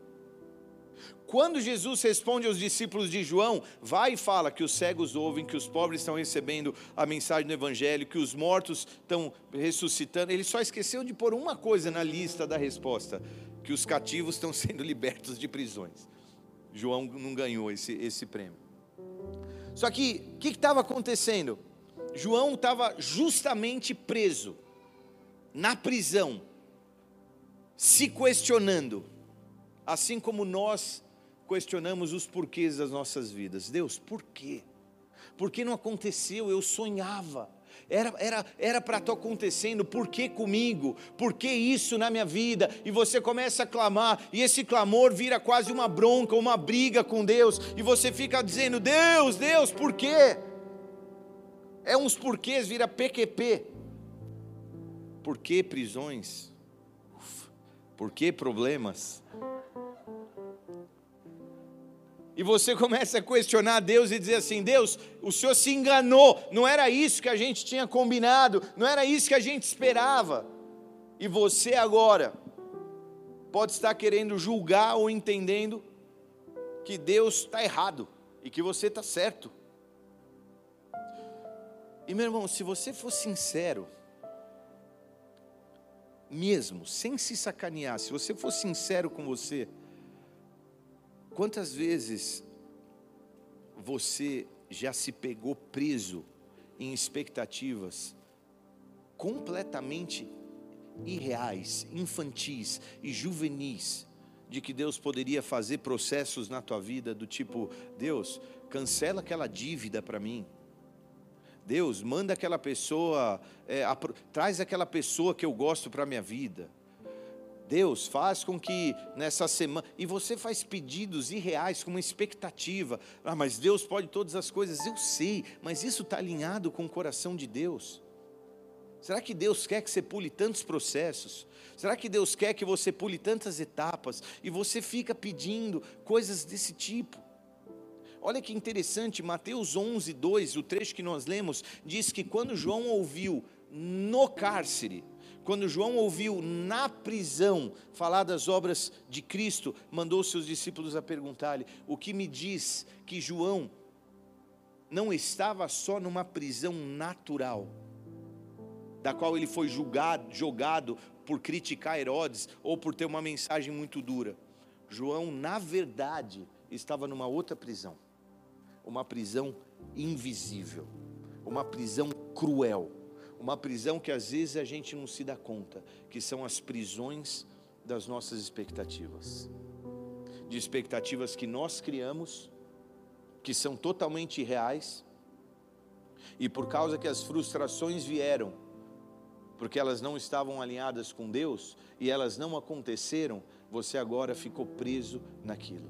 Quando Jesus responde aos discípulos de João, vai e fala que os cegos ouvem, que os pobres estão recebendo a mensagem do Evangelho, que os mortos estão ressuscitando, ele só esqueceu de pôr uma coisa na lista da resposta: que os cativos estão sendo libertos de prisões. João não ganhou esse, esse prêmio. Só que o que estava acontecendo? João estava justamente preso, na prisão, se questionando, assim como nós questionamos os porquês das nossas vidas. Deus, por quê? Por que não aconteceu? Eu sonhava. Era era era para estar acontecendo, por que comigo? Por que isso na minha vida? E você começa a clamar, e esse clamor vira quase uma bronca, uma briga com Deus, e você fica dizendo: "Deus, Deus, por quê?" É uns porquês vira PQP. Por que prisões? Por que problemas? E você começa a questionar Deus e dizer assim: Deus, o Senhor se enganou, não era isso que a gente tinha combinado, não era isso que a gente esperava. E você agora pode estar querendo julgar ou entendendo que Deus está errado e que você está certo. E meu irmão, se você for sincero, mesmo, sem se sacanear, se você for sincero com você, quantas vezes você já se pegou preso em expectativas completamente irreais, infantis e juvenis de que Deus poderia fazer processos na tua vida do tipo, Deus, cancela aquela dívida para mim. Deus, manda aquela pessoa, é, traz aquela pessoa que eu gosto para a minha vida. Deus faz com que nessa semana. E você faz pedidos irreais com uma expectativa. Ah, mas Deus pode todas as coisas. Eu sei, mas isso está alinhado com o coração de Deus. Será que Deus quer que você pule tantos processos? Será que Deus quer que você pule tantas etapas e você fica pedindo coisas desse tipo? Olha que interessante, Mateus 11, 2, o trecho que nós lemos, diz que quando João ouviu no cárcere, quando João ouviu na prisão falar das obras de Cristo, mandou seus discípulos a perguntar-lhe: o que me diz que João não estava só numa prisão natural, da qual ele foi julgado, jogado por criticar Herodes ou por ter uma mensagem muito dura. João, na verdade, estava numa outra prisão, uma prisão invisível, uma prisão cruel, uma prisão que às vezes a gente não se dá conta, que são as prisões das nossas expectativas, de expectativas que nós criamos, que são totalmente irreais, e por causa que as frustrações vieram, porque elas não estavam alinhadas com Deus e elas não aconteceram, você agora ficou preso naquilo.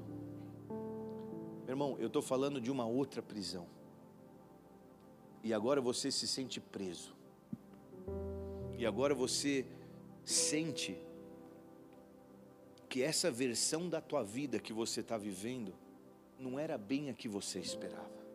Meu irmão, eu estou falando de uma outra prisão. E agora você se sente preso. E agora você sente que essa versão da tua vida que você está vivendo não era bem a que você esperava.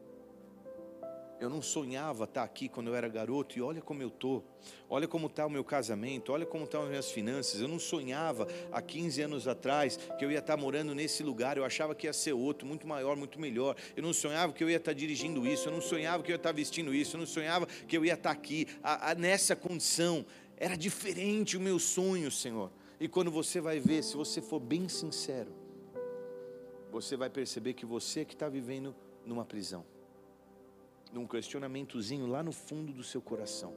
Eu não sonhava estar aqui quando eu era garoto e olha como eu estou. Olha como está o meu casamento, olha como estão as minhas finanças. Eu não sonhava há 15 anos atrás que eu ia estar morando nesse lugar. Eu achava que ia ser outro, muito maior, muito melhor. Eu não sonhava que eu ia estar dirigindo isso. Eu não sonhava que eu ia estar vestindo isso. Eu não sonhava que eu ia estar aqui a, a, nessa condição. Era diferente o meu sonho, Senhor. E quando você vai ver, se você for bem sincero, você vai perceber que você que está vivendo numa prisão num questionamentozinho lá no fundo do seu coração.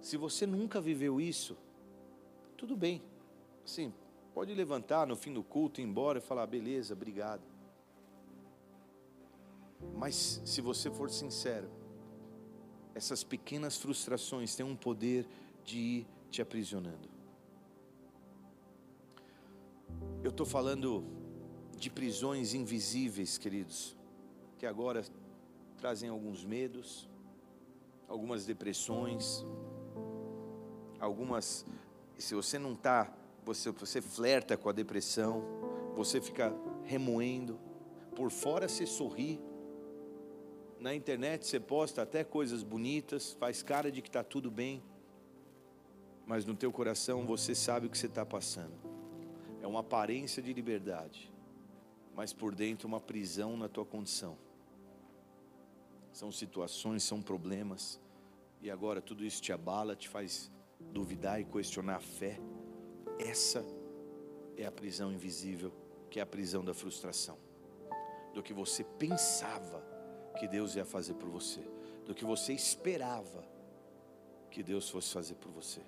Se você nunca viveu isso, tudo bem. Assim, pode levantar no fim do culto, ir embora e falar: beleza, obrigado. Mas se você for sincero, essas pequenas frustrações têm um poder de ir te aprisionando. Eu estou falando de prisões invisíveis, queridos, que agora trazem alguns medos, algumas depressões, algumas. Se você não está, você, você flerta com a depressão, você fica remoendo, por fora você sorri, na internet você posta até coisas bonitas, faz cara de que está tudo bem, mas no teu coração você sabe o que você está passando. É uma aparência de liberdade, mas por dentro uma prisão na tua condição são situações, são problemas, e agora tudo isso te abala, te faz duvidar e questionar a fé. Essa é a prisão invisível, que é a prisão da frustração, do que você pensava que Deus ia fazer por você, do que você esperava que Deus fosse fazer por você.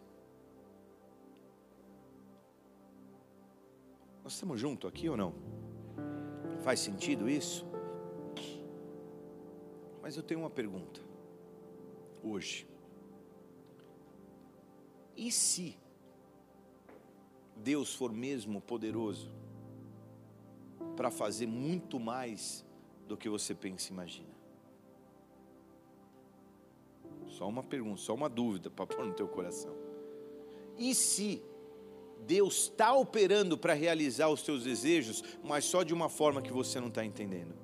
Nós estamos juntos aqui ou não? Faz sentido isso? Mas eu tenho uma pergunta. Hoje. E se Deus for mesmo poderoso para fazer muito mais do que você pensa e imagina? Só uma pergunta, só uma dúvida para pôr no teu coração. E se Deus está operando para realizar os seus desejos, mas só de uma forma que você não está entendendo?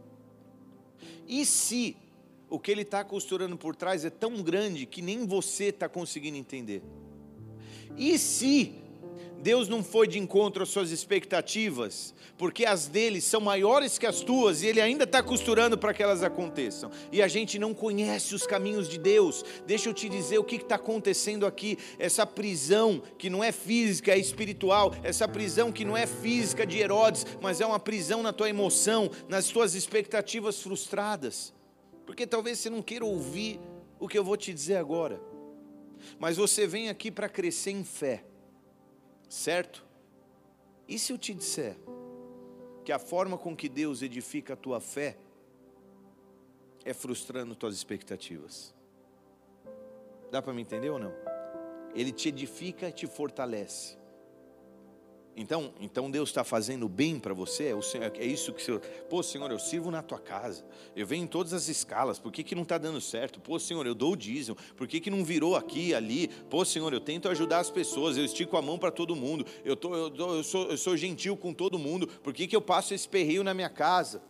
E se o que Ele está costurando por trás é tão grande que nem você está conseguindo entender? E se Deus não foi de encontro às suas expectativas, porque as dele são maiores que as tuas e ele ainda está costurando para que elas aconteçam. E a gente não conhece os caminhos de Deus. Deixa eu te dizer o que está acontecendo aqui. Essa prisão que não é física, é espiritual. Essa prisão que não é física de Herodes, mas é uma prisão na tua emoção, nas tuas expectativas frustradas. Porque talvez você não queira ouvir o que eu vou te dizer agora. Mas você vem aqui para crescer em fé certo? E se eu te disser que a forma com que Deus edifica a tua fé é frustrando tuas expectativas? Dá para me entender ou não? Ele te edifica e te fortalece. Então, então Deus está fazendo bem para você? É, é isso que você. Pô, Senhor, eu sirvo na tua casa. Eu venho em todas as escalas. Por que, que não está dando certo? Pô, Senhor, eu dou o dízimo. Por que, que não virou aqui, ali? Pô, Senhor, eu tento ajudar as pessoas. Eu estico a mão para todo mundo. Eu, tô, eu, tô, eu, sou, eu sou gentil com todo mundo. Por que, que eu passo esse perreio na minha casa?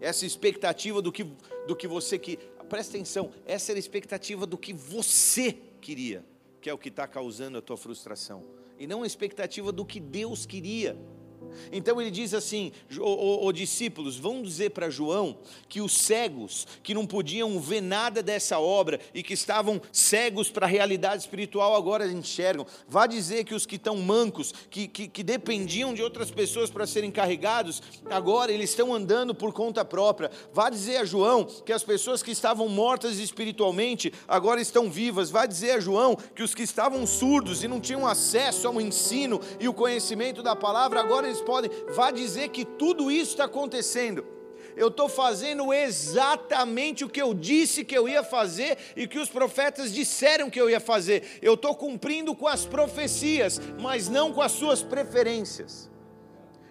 Essa expectativa do que, do que você que. Presta atenção, essa era a expectativa do que você queria, que é o que está causando a tua frustração e não a expectativa do que Deus queria. Então ele diz assim: os discípulos, vão dizer para João que os cegos, que não podiam ver nada dessa obra e que estavam cegos para a realidade espiritual, agora enxergam. Vá dizer que os que estão mancos, que, que, que dependiam de outras pessoas para serem carregados, agora eles estão andando por conta própria. Vá dizer a João que as pessoas que estavam mortas espiritualmente agora estão vivas. Vá dizer a João que os que estavam surdos e não tinham acesso ao ensino e o conhecimento da palavra, agora eles podem, vá dizer que tudo isso está acontecendo. Eu estou fazendo exatamente o que eu disse que eu ia fazer e que os profetas disseram que eu ia fazer. Eu estou cumprindo com as profecias, mas não com as suas preferências.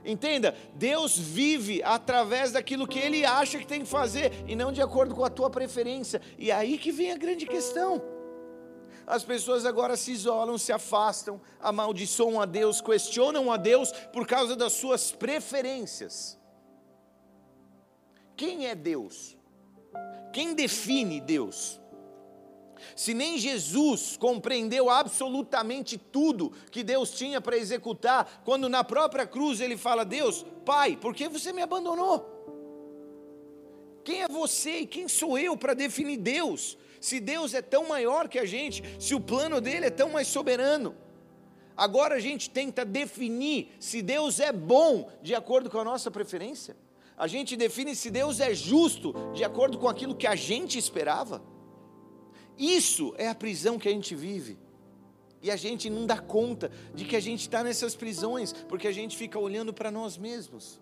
Entenda, Deus vive através daquilo que Ele acha que tem que fazer e não de acordo com a tua preferência. E aí que vem a grande questão. As pessoas agora se isolam, se afastam, amaldiçoam a Deus, questionam a Deus por causa das suas preferências. Quem é Deus? Quem define Deus? Se nem Jesus compreendeu absolutamente tudo que Deus tinha para executar, quando na própria cruz ele fala: Deus, Pai, por que você me abandonou? Quem é você e quem sou eu para definir Deus? Se Deus é tão maior que a gente, se o plano dele é tão mais soberano. Agora a gente tenta definir se Deus é bom de acordo com a nossa preferência. A gente define se Deus é justo de acordo com aquilo que a gente esperava. Isso é a prisão que a gente vive. E a gente não dá conta de que a gente está nessas prisões, porque a gente fica olhando para nós mesmos.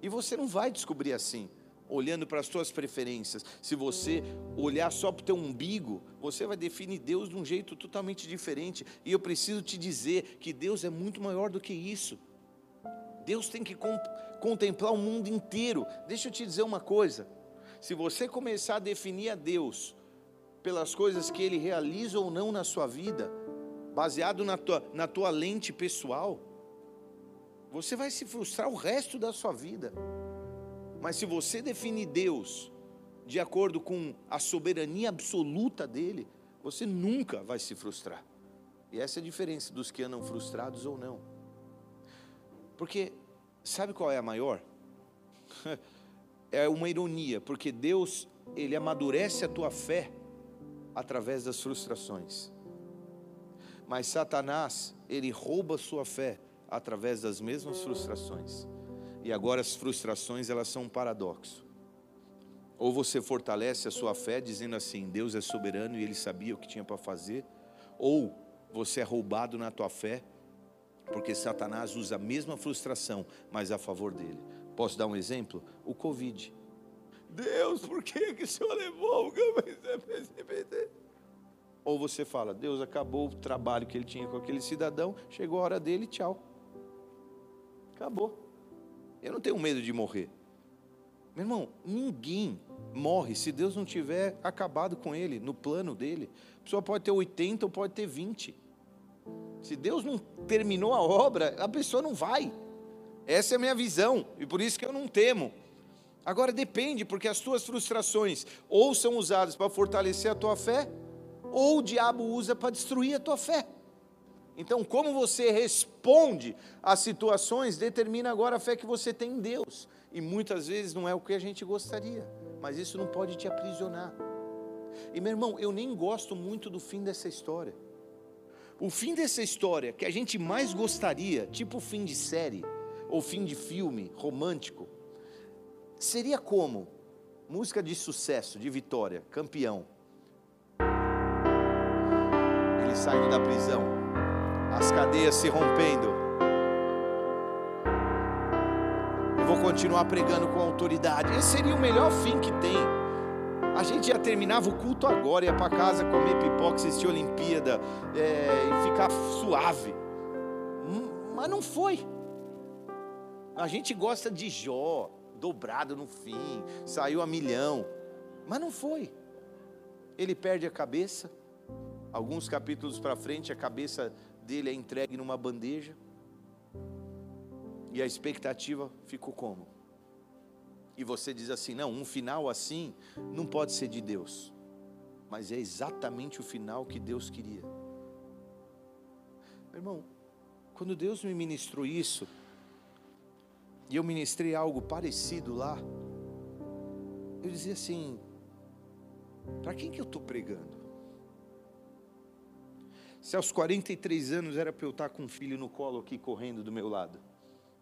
E você não vai descobrir assim olhando para as suas preferências. Se você olhar só para o teu umbigo, você vai definir Deus de um jeito totalmente diferente. E eu preciso te dizer que Deus é muito maior do que isso. Deus tem que contemplar o mundo inteiro. Deixa eu te dizer uma coisa. Se você começar a definir a Deus pelas coisas que Ele realiza ou não na sua vida, baseado na tua, na tua lente pessoal, você vai se frustrar o resto da sua vida. Mas se você definir Deus de acordo com a soberania absoluta dele, você nunca vai se frustrar. E essa é a diferença dos que andam frustrados ou não. Porque sabe qual é a maior? É uma ironia, porque Deus, ele amadurece a tua fé através das frustrações. Mas Satanás, ele rouba a sua fé através das mesmas frustrações. E agora as frustrações elas são um paradoxo. Ou você fortalece a sua fé dizendo assim, Deus é soberano e ele sabia o que tinha para fazer, ou você é roubado na tua fé, porque Satanás usa a mesma frustração, mas a favor dele. Posso dar um exemplo? O Covid. Deus, por que, que o Senhor levou Ou você fala, Deus acabou o trabalho que ele tinha com aquele cidadão, chegou a hora dele, tchau. Acabou. Eu não tenho medo de morrer. Meu irmão, ninguém morre se Deus não tiver acabado com ele, no plano dele. A pessoa pode ter 80 ou pode ter 20. Se Deus não terminou a obra, a pessoa não vai. Essa é a minha visão, e por isso que eu não temo. Agora depende, porque as tuas frustrações ou são usadas para fortalecer a tua fé, ou o diabo usa para destruir a tua fé. Então, como você responde às situações determina agora a fé que você tem em Deus. E muitas vezes não é o que a gente gostaria, mas isso não pode te aprisionar. E meu irmão, eu nem gosto muito do fim dessa história. O fim dessa história que a gente mais gostaria, tipo fim de série ou fim de filme romântico, seria como música de sucesso, de vitória, campeão. Ele saindo da prisão, as cadeias se rompendo. Eu vou continuar pregando com autoridade. Esse seria o melhor fim que tem. A gente já terminava o culto agora, ia para casa comer pipoca, assistir Olimpíada é, e ficar suave. Hum, mas não foi. A gente gosta de Jó, dobrado no fim, saiu a milhão. Mas não foi. Ele perde a cabeça. Alguns capítulos para frente, a cabeça dele é entregue numa bandeja. E a expectativa ficou como? E você diz assim: não, um final assim não pode ser de Deus. Mas é exatamente o final que Deus queria. Meu irmão, quando Deus me ministrou isso, e eu ministrei algo parecido lá, eu dizia assim: para quem que eu estou pregando? Se aos 43 anos era para eu estar com um filho no colo aqui correndo do meu lado,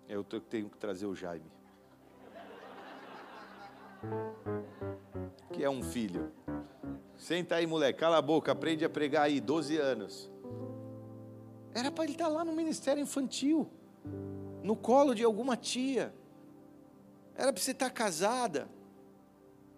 eu tenho que trazer o Jaime. Que é um filho. Senta aí, moleque, cala a boca, aprende a pregar aí, 12 anos. Era para ele estar lá no ministério infantil no colo de alguma tia. Era para você estar casada.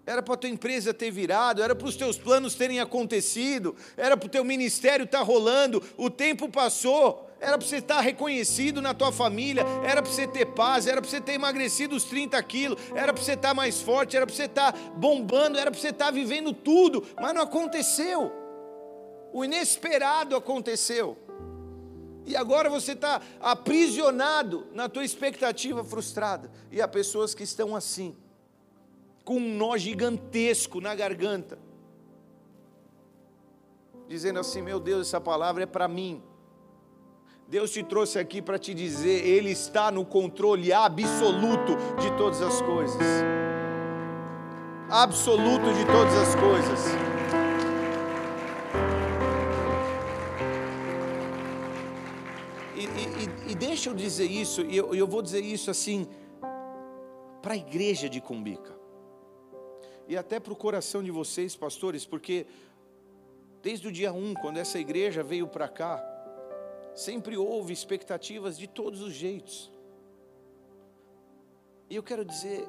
Era para a tua empresa ter virado, era para os teus planos terem acontecido, era para o teu ministério estar rolando, o tempo passou, era para você estar reconhecido na tua família, era para você ter paz, era para você ter emagrecido os 30 quilos, era para você estar mais forte, era para você estar bombando, era para você estar vivendo tudo, mas não aconteceu. O inesperado aconteceu. E agora você está aprisionado na tua expectativa frustrada. E há pessoas que estão assim, com um nó gigantesco na garganta, dizendo assim: Meu Deus, essa palavra é para mim. Deus te trouxe aqui para te dizer, Ele está no controle absoluto de todas as coisas. Absoluto de todas as coisas. e deixa eu dizer isso, e eu, eu vou dizer isso assim, para a igreja de Cumbica, e até para o coração de vocês, pastores, porque desde o dia 1, quando essa igreja veio para cá, sempre houve expectativas de todos os jeitos. E eu quero dizer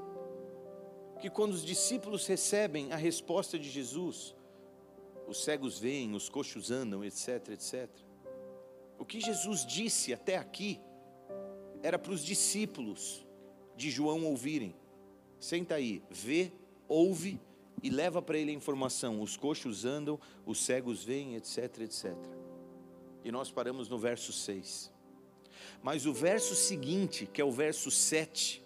que quando os discípulos recebem a resposta de Jesus, os cegos veem, os coxos andam, etc, etc. O que Jesus disse até aqui era para os discípulos de João ouvirem. Senta aí, vê, ouve e leva para ele a informação. Os coxos andam, os cegos veem, etc, etc. E nós paramos no verso 6. Mas o verso seguinte, que é o verso 7,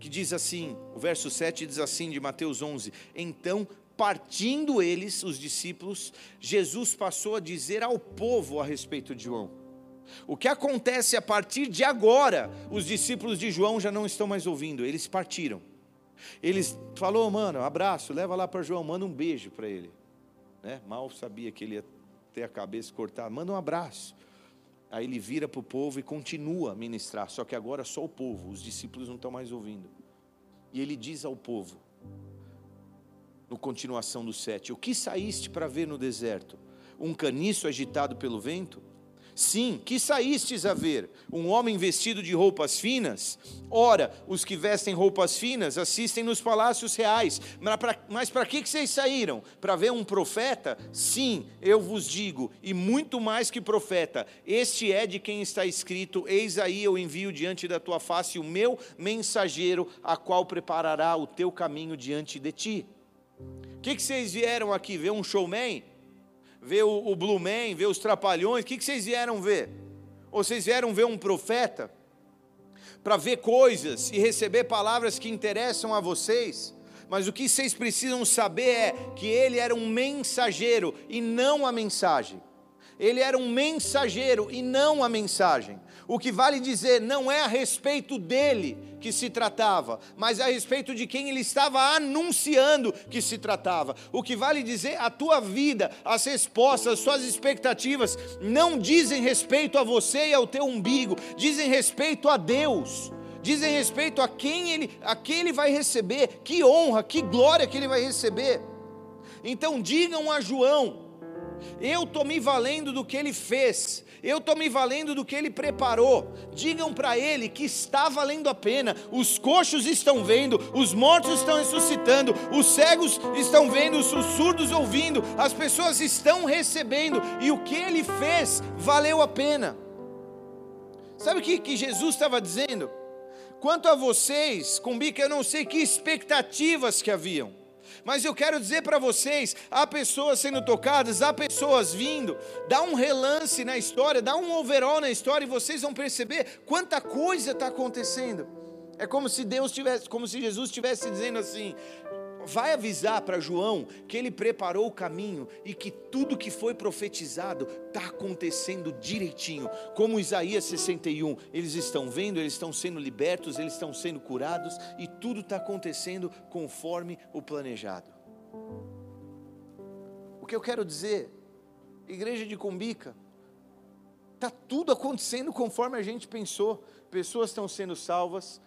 que diz assim: o verso 7 diz assim de Mateus 11: Então partindo eles, os discípulos, Jesus passou a dizer ao povo a respeito de João. O que acontece a partir de agora, os discípulos de João já não estão mais ouvindo, eles partiram. Eles falou, mano, abraço, leva lá para João, manda um beijo para ele. Né? Mal sabia que ele ia ter a cabeça cortada, manda um abraço. Aí ele vira para o povo e continua a ministrar, só que agora só o povo, os discípulos não estão mais ouvindo. E ele diz ao povo: no continuação do 7. O que saíste para ver no deserto? Um caniço agitado pelo vento? Sim, que saístes a ver? Um homem vestido de roupas finas? Ora, os que vestem roupas finas assistem nos palácios reais. Mas para que vocês saíram? Para ver um profeta? Sim, eu vos digo, e muito mais que profeta. Este é de quem está escrito: Eis aí eu envio diante da tua face o meu mensageiro, a qual preparará o teu caminho diante de ti. O que, vocês vieram aqui ver? Um showman? Ver o, o Blue Man, ver os Trapalhões, o que, que vocês vieram ver? Ou vocês vieram ver um profeta? Para ver coisas e receber palavras que interessam a vocês? Mas o que vocês precisam saber é que ele era um mensageiro e não a mensagem. Ele era um mensageiro e não a mensagem. O que vale dizer não é a respeito dele que se tratava, mas a respeito de quem ele estava anunciando que se tratava. O que vale dizer a tua vida, as respostas, as suas expectativas não dizem respeito a você e ao teu umbigo, dizem respeito a Deus. Dizem respeito a quem ele, a quem ele vai receber, que honra, que glória que ele vai receber. Então digam a João, eu estou me valendo do que ele fez, eu estou me valendo do que ele preparou. Digam para ele que está valendo a pena. Os coxos estão vendo, os mortos estão ressuscitando, os cegos estão vendo, os surdos ouvindo, as pessoas estão recebendo, e o que ele fez valeu a pena. Sabe o que, que Jesus estava dizendo? Quanto a vocês, com bica, eu não sei que expectativas que haviam. Mas eu quero dizer para vocês: há pessoas sendo tocadas, há pessoas vindo. Dá um relance na história, dá um overall na história e vocês vão perceber quanta coisa está acontecendo. É como se Deus tivesse, como se Jesus estivesse dizendo assim: vai avisar para João que ele preparou o caminho e que tudo que foi profetizado está acontecendo direitinho, como Isaías 61. Eles estão vendo, eles estão sendo libertos, eles estão sendo curados e tudo está acontecendo conforme o planejado. O que eu quero dizer, igreja de Cumbica, está tudo acontecendo conforme a gente pensou. Pessoas estão sendo salvas,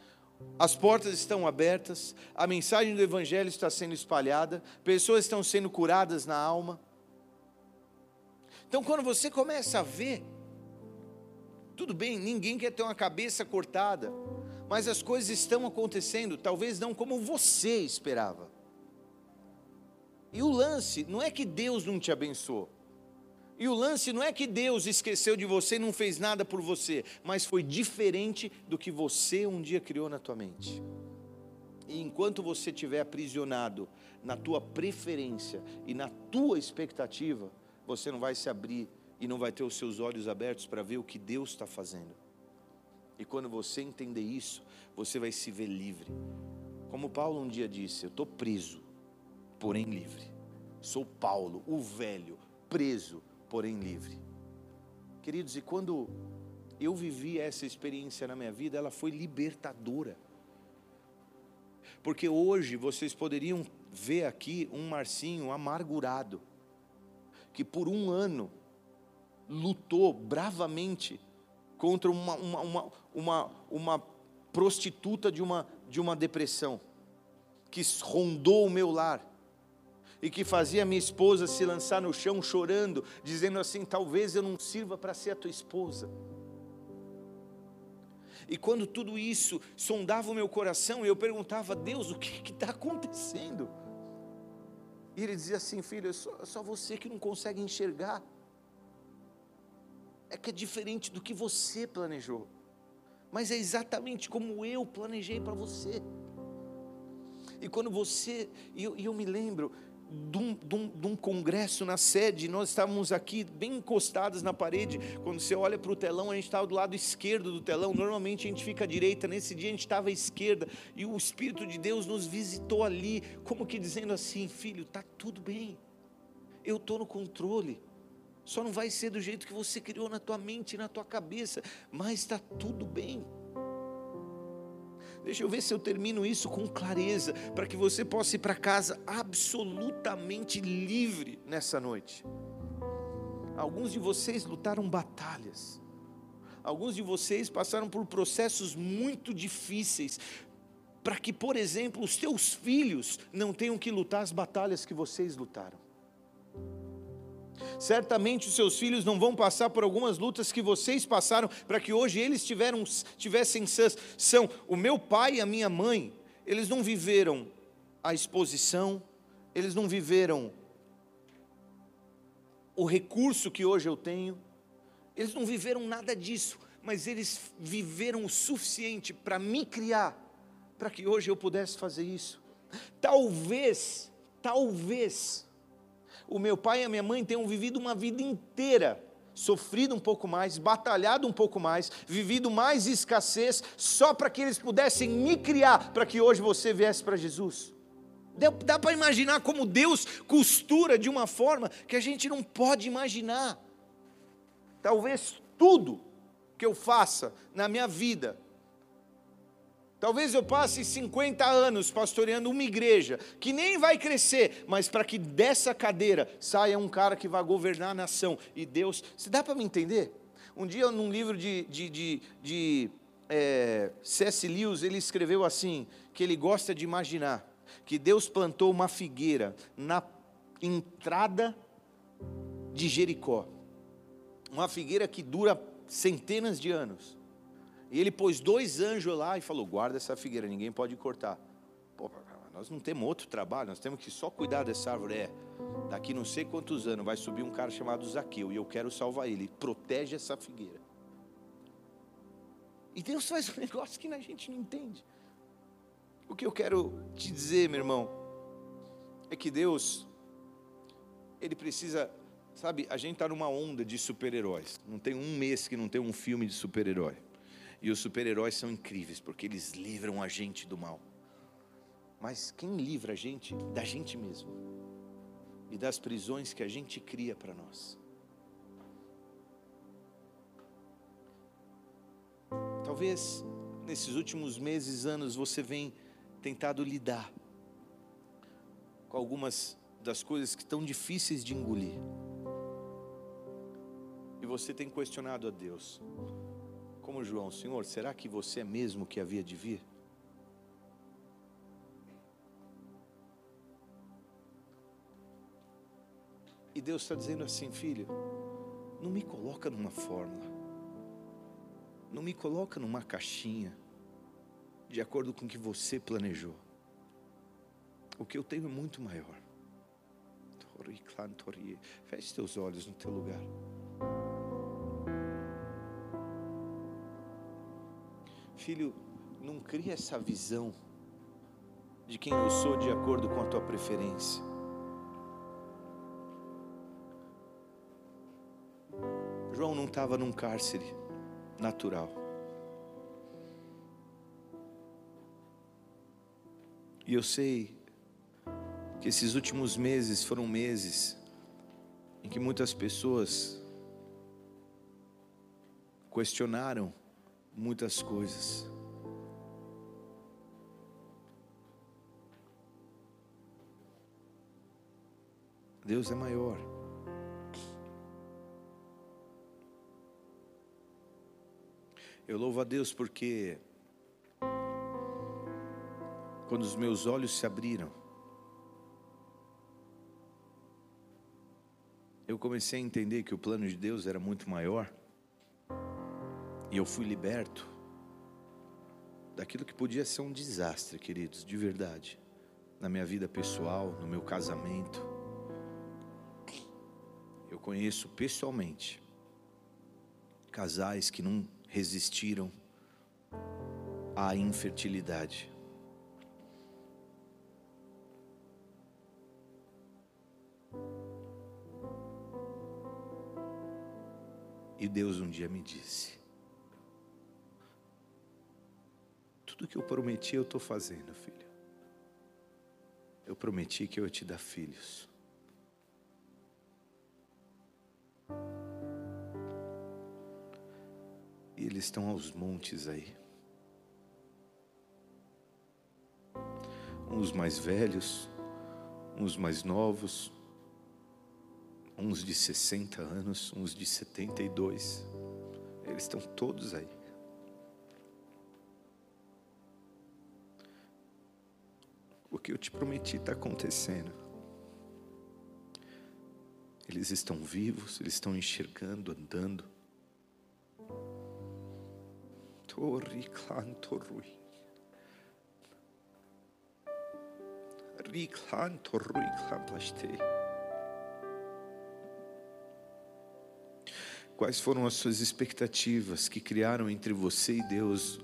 as portas estão abertas, a mensagem do Evangelho está sendo espalhada, pessoas estão sendo curadas na alma. Então, quando você começa a ver, tudo bem, ninguém quer ter uma cabeça cortada, mas as coisas estão acontecendo, talvez não como você esperava. E o lance não é que Deus não te abençoou, e o lance não é que Deus esqueceu de você e não fez nada por você, mas foi diferente do que você um dia criou na tua mente. E enquanto você estiver aprisionado na tua preferência e na tua expectativa, você não vai se abrir e não vai ter os seus olhos abertos para ver o que Deus está fazendo. E quando você entender isso, você vai se ver livre. Como Paulo um dia disse: Eu estou preso, porém livre. Sou Paulo, o velho, preso, porém livre. Queridos, e quando eu vivi essa experiência na minha vida, ela foi libertadora. Porque hoje vocês poderiam ver aqui um Marcinho amargurado, que por um ano lutou bravamente contra uma, uma, uma, uma, uma prostituta de uma, de uma depressão, que rondou o meu lar e que fazia minha esposa se lançar no chão chorando, dizendo assim: talvez eu não sirva para ser a tua esposa. E quando tudo isso sondava o meu coração, eu perguntava: Deus, o que está acontecendo? E ele dizia assim: Filho, é só, é só você que não consegue enxergar. É que é diferente do que você planejou, mas é exatamente como eu planejei para você. E quando você, e eu, eu me lembro, de um, de, um, de um, congresso na sede, nós estávamos aqui bem encostados na parede. Quando você olha para o telão, a gente estava do lado esquerdo do telão. Normalmente a gente fica à direita, nesse dia a gente estava à esquerda. E o Espírito de Deus nos visitou ali, como que dizendo assim: Filho, está tudo bem, eu estou no controle. Só não vai ser do jeito que você criou na tua mente e na tua cabeça, mas está tudo bem. Deixa eu ver se eu termino isso com clareza, para que você possa ir para casa absolutamente livre nessa noite. Alguns de vocês lutaram batalhas, alguns de vocês passaram por processos muito difíceis, para que, por exemplo, os teus filhos não tenham que lutar as batalhas que vocês lutaram. Certamente os seus filhos não vão passar por algumas lutas que vocês passaram para que hoje eles tiveram, tivessem são o meu pai e a minha mãe, eles não viveram a exposição, eles não viveram o recurso que hoje eu tenho, eles não viveram nada disso, mas eles viveram o suficiente para me criar, para que hoje eu pudesse fazer isso. Talvez, talvez, o meu pai e a minha mãe tenham vivido uma vida inteira sofrido um pouco mais, batalhado um pouco mais, vivido mais escassez, só para que eles pudessem me criar, para que hoje você viesse para Jesus. Dá, dá para imaginar como Deus costura de uma forma que a gente não pode imaginar. Talvez tudo que eu faça na minha vida Talvez eu passe 50 anos pastoreando uma igreja que nem vai crescer, mas para que dessa cadeira saia um cara que vai governar a nação. E Deus, se dá para me entender? Um dia, num livro de, de, de, de é, C.S. Lewis, ele escreveu assim: que ele gosta de imaginar que Deus plantou uma figueira na entrada de Jericó. Uma figueira que dura centenas de anos. E ele pôs dois anjos lá e falou: guarda essa figueira, ninguém pode cortar. Pô, nós não temos outro trabalho, nós temos que só cuidar dessa árvore. É, daqui não sei quantos anos vai subir um cara chamado Zaqueu e eu quero salvar ele. Protege essa figueira. E Deus faz um negócio que a gente não entende. O que eu quero te dizer, meu irmão, é que Deus, Ele precisa, sabe, a gente está numa onda de super-heróis. Não tem um mês que não tem um filme de super-herói. E os super-heróis são incríveis, porque eles livram a gente do mal. Mas quem livra a gente da gente mesmo e das prisões que a gente cria para nós? Talvez nesses últimos meses, anos, você vem tentado lidar com algumas das coisas que estão difíceis de engolir. E você tem questionado a Deus: como João: Senhor, será que você é mesmo que havia de vir? E Deus está dizendo assim, filho, não me coloca numa fórmula, não me coloca numa caixinha, de acordo com o que você planejou. O que eu tenho é muito maior. Feche teus olhos no teu lugar. Filho, não cria essa visão de quem eu sou de acordo com a tua preferência. João não estava num cárcere natural. E eu sei que esses últimos meses foram meses em que muitas pessoas questionaram muitas coisas. Deus é maior. Eu louvo a Deus porque quando os meus olhos se abriram, eu comecei a entender que o plano de Deus era muito maior. E eu fui liberto daquilo que podia ser um desastre, queridos, de verdade, na minha vida pessoal, no meu casamento. Eu conheço pessoalmente casais que não resistiram à infertilidade. E Deus um dia me disse: Tudo que eu prometi eu estou fazendo, filho. Eu prometi que eu ia te dar filhos. E eles estão aos montes aí. Uns mais velhos, uns mais novos, uns de 60 anos, uns de 72. Eles estão todos aí. Que eu te prometi está acontecendo. Eles estão vivos, eles estão enxergando, andando. Torri clantorui. Riklan torrui klamplastei. Quais foram as suas expectativas que criaram entre você e Deus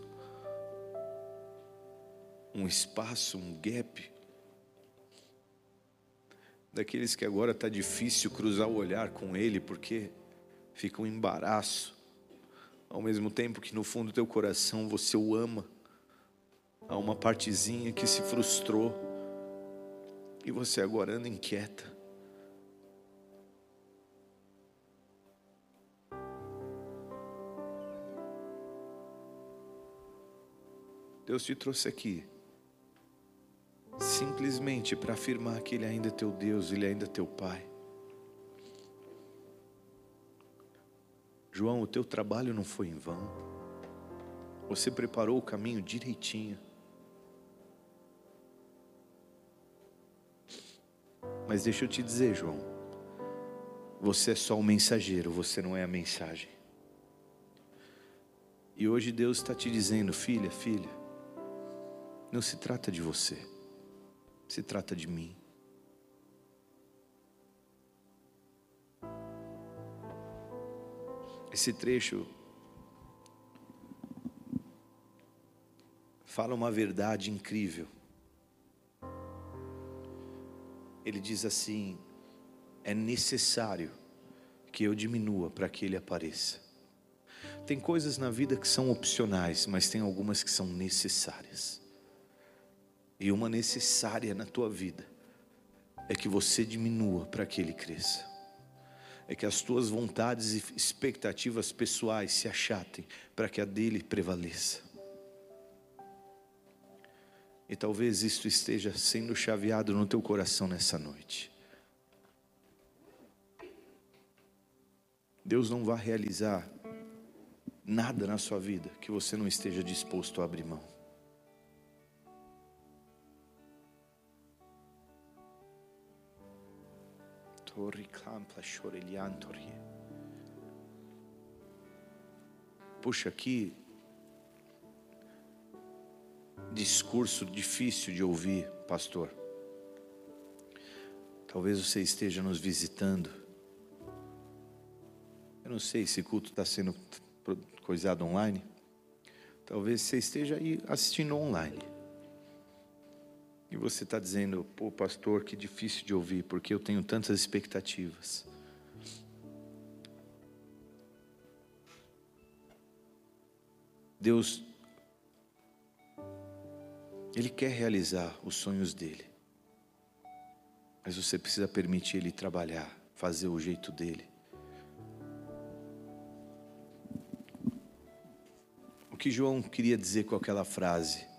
um espaço, um gap. daqueles que agora está difícil cruzar o olhar com Ele porque fica um embaraço, ao mesmo tempo que no fundo do teu coração você o ama, há uma partezinha que se frustrou e você agora anda inquieta. Deus te trouxe aqui simplesmente para afirmar que Ele ainda é teu Deus, Ele ainda é teu Pai. João, o teu trabalho não foi em vão. Você preparou o caminho direitinho. Mas deixa eu te dizer, João, você é só o mensageiro, você não é a mensagem. E hoje Deus está te dizendo, filha, filha, não se trata de você se trata de mim. Esse trecho fala uma verdade incrível. Ele diz assim: é necessário que eu diminua para que ele apareça. Tem coisas na vida que são opcionais, mas tem algumas que são necessárias. E uma necessária na tua vida é que você diminua para que ele cresça. É que as tuas vontades e expectativas pessoais se achatem para que a dele prevaleça. E talvez isto esteja sendo chaveado no teu coração nessa noite. Deus não vai realizar nada na sua vida que você não esteja disposto a abrir mão. Puxa, aqui discurso difícil de ouvir, pastor. Talvez você esteja nos visitando. Eu não sei se culto está sendo coisado online. Talvez você esteja aí assistindo online. E você está dizendo, pô, pastor, que difícil de ouvir, porque eu tenho tantas expectativas. Deus, Ele quer realizar os sonhos dele, mas você precisa permitir Ele trabalhar, fazer o jeito dele. O que João queria dizer com aquela frase?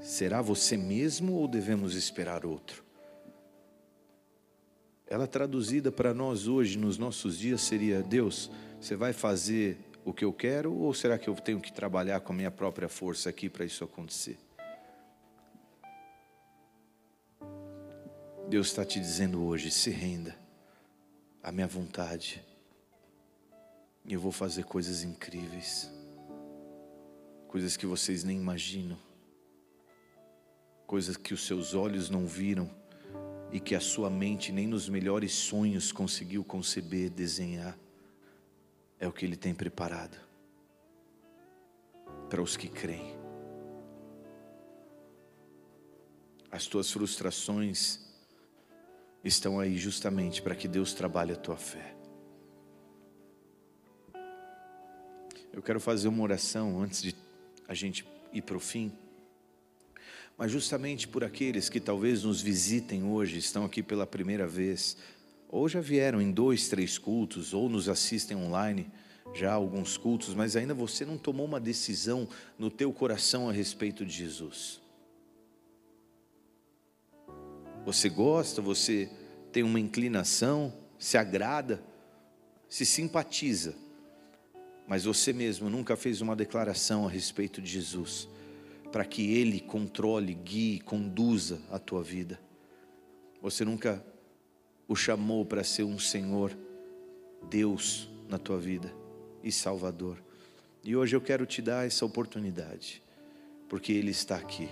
Será você mesmo ou devemos esperar outro? Ela traduzida para nós hoje, nos nossos dias, seria: Deus, você vai fazer o que eu quero ou será que eu tenho que trabalhar com a minha própria força aqui para isso acontecer? Deus está te dizendo hoje: se renda à minha vontade, e eu vou fazer coisas incríveis, coisas que vocês nem imaginam coisas que os seus olhos não viram e que a sua mente nem nos melhores sonhos conseguiu conceber, desenhar, é o que Ele tem preparado para os que creem. As tuas frustrações estão aí justamente para que Deus trabalhe a tua fé. Eu quero fazer uma oração antes de a gente ir para o fim mas justamente por aqueles que talvez nos visitem hoje, estão aqui pela primeira vez, ou já vieram em dois, três cultos, ou nos assistem online já alguns cultos, mas ainda você não tomou uma decisão no teu coração a respeito de Jesus. Você gosta, você tem uma inclinação, se agrada, se simpatiza, mas você mesmo nunca fez uma declaração a respeito de Jesus para que Ele controle, guie, conduza a tua vida. Você nunca o chamou para ser um Senhor, Deus na tua vida e Salvador. E hoje eu quero te dar essa oportunidade, porque Ele está aqui.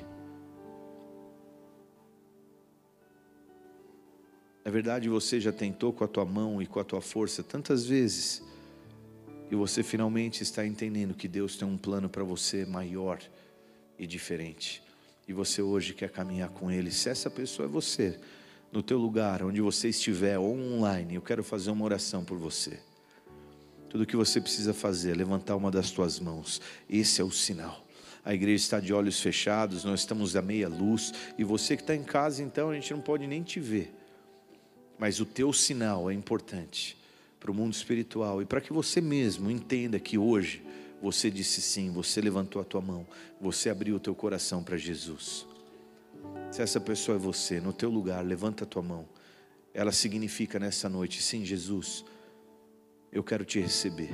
Na verdade, você já tentou com a tua mão e com a tua força tantas vezes, e você finalmente está entendendo que Deus tem um plano para você maior e diferente. E você hoje quer caminhar com Ele. Se essa pessoa é você, no teu lugar, onde você estiver, ou online, eu quero fazer uma oração por você. Tudo que você precisa fazer é levantar uma das tuas mãos. Esse é o sinal. A igreja está de olhos fechados, nós estamos à meia luz, e você que está em casa, então a gente não pode nem te ver. Mas o teu sinal é importante para o mundo espiritual e para que você mesmo entenda que hoje você disse sim, você levantou a tua mão, você abriu o teu coração para Jesus. Se essa pessoa é você, no teu lugar, levanta a tua mão. Ela significa nessa noite, sim, Jesus, eu quero te receber.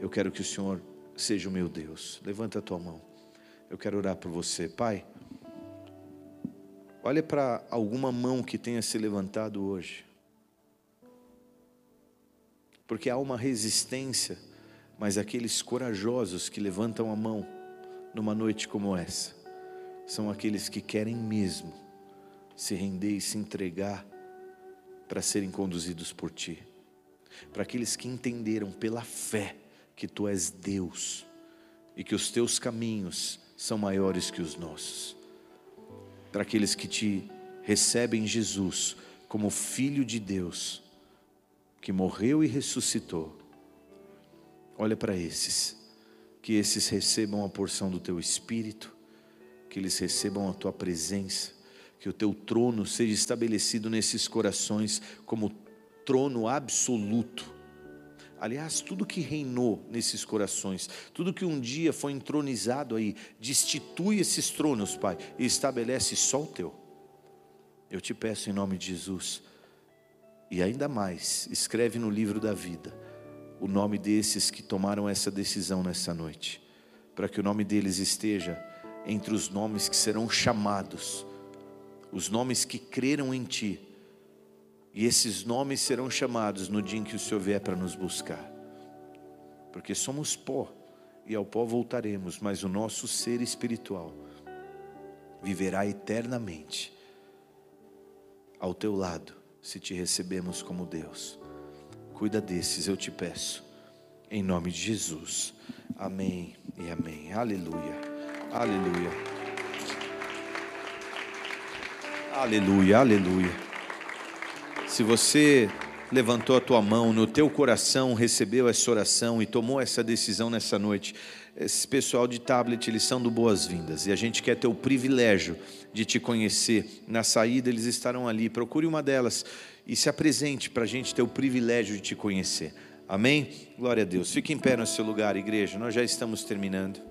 Eu quero que o Senhor seja o meu Deus. Levanta a tua mão. Eu quero orar por você, Pai. Olha para alguma mão que tenha se levantado hoje. Porque há uma resistência, mas aqueles corajosos que levantam a mão numa noite como essa, são aqueles que querem mesmo se render e se entregar para serem conduzidos por Ti. Para aqueles que entenderam pela fé que Tu és Deus e que os Teus caminhos são maiores que os nossos. Para aqueles que te recebem Jesus como Filho de Deus, que morreu e ressuscitou. Olha para esses, que esses recebam a porção do Teu Espírito que eles recebam a tua presença, que o teu trono seja estabelecido nesses corações como trono absoluto. Aliás, tudo que reinou nesses corações, tudo que um dia foi entronizado aí, destitui esses tronos, Pai, e estabelece só o teu. Eu te peço em nome de Jesus, e ainda mais, escreve no livro da vida o nome desses que tomaram essa decisão nessa noite, para que o nome deles esteja entre os nomes que serão chamados, os nomes que creram em Ti, e esses nomes serão chamados no dia em que o Senhor vier para nos buscar, porque somos pó, e ao pó voltaremos, mas o nosso ser espiritual viverá eternamente ao Teu lado, se Te recebemos como Deus. Cuida desses, eu te peço, em nome de Jesus. Amém e amém. Aleluia. Aleluia. Aleluia, aleluia. Se você levantou a tua mão, no teu coração recebeu essa oração e tomou essa decisão nessa noite, esse pessoal de tablet, eles são do boas-vindas e a gente quer ter o privilégio de te conhecer. Na saída, eles estarão ali. Procure uma delas e se apresente para a gente ter o privilégio de te conhecer. Amém? Glória a Deus. Fique em pé no seu lugar, igreja. Nós já estamos terminando.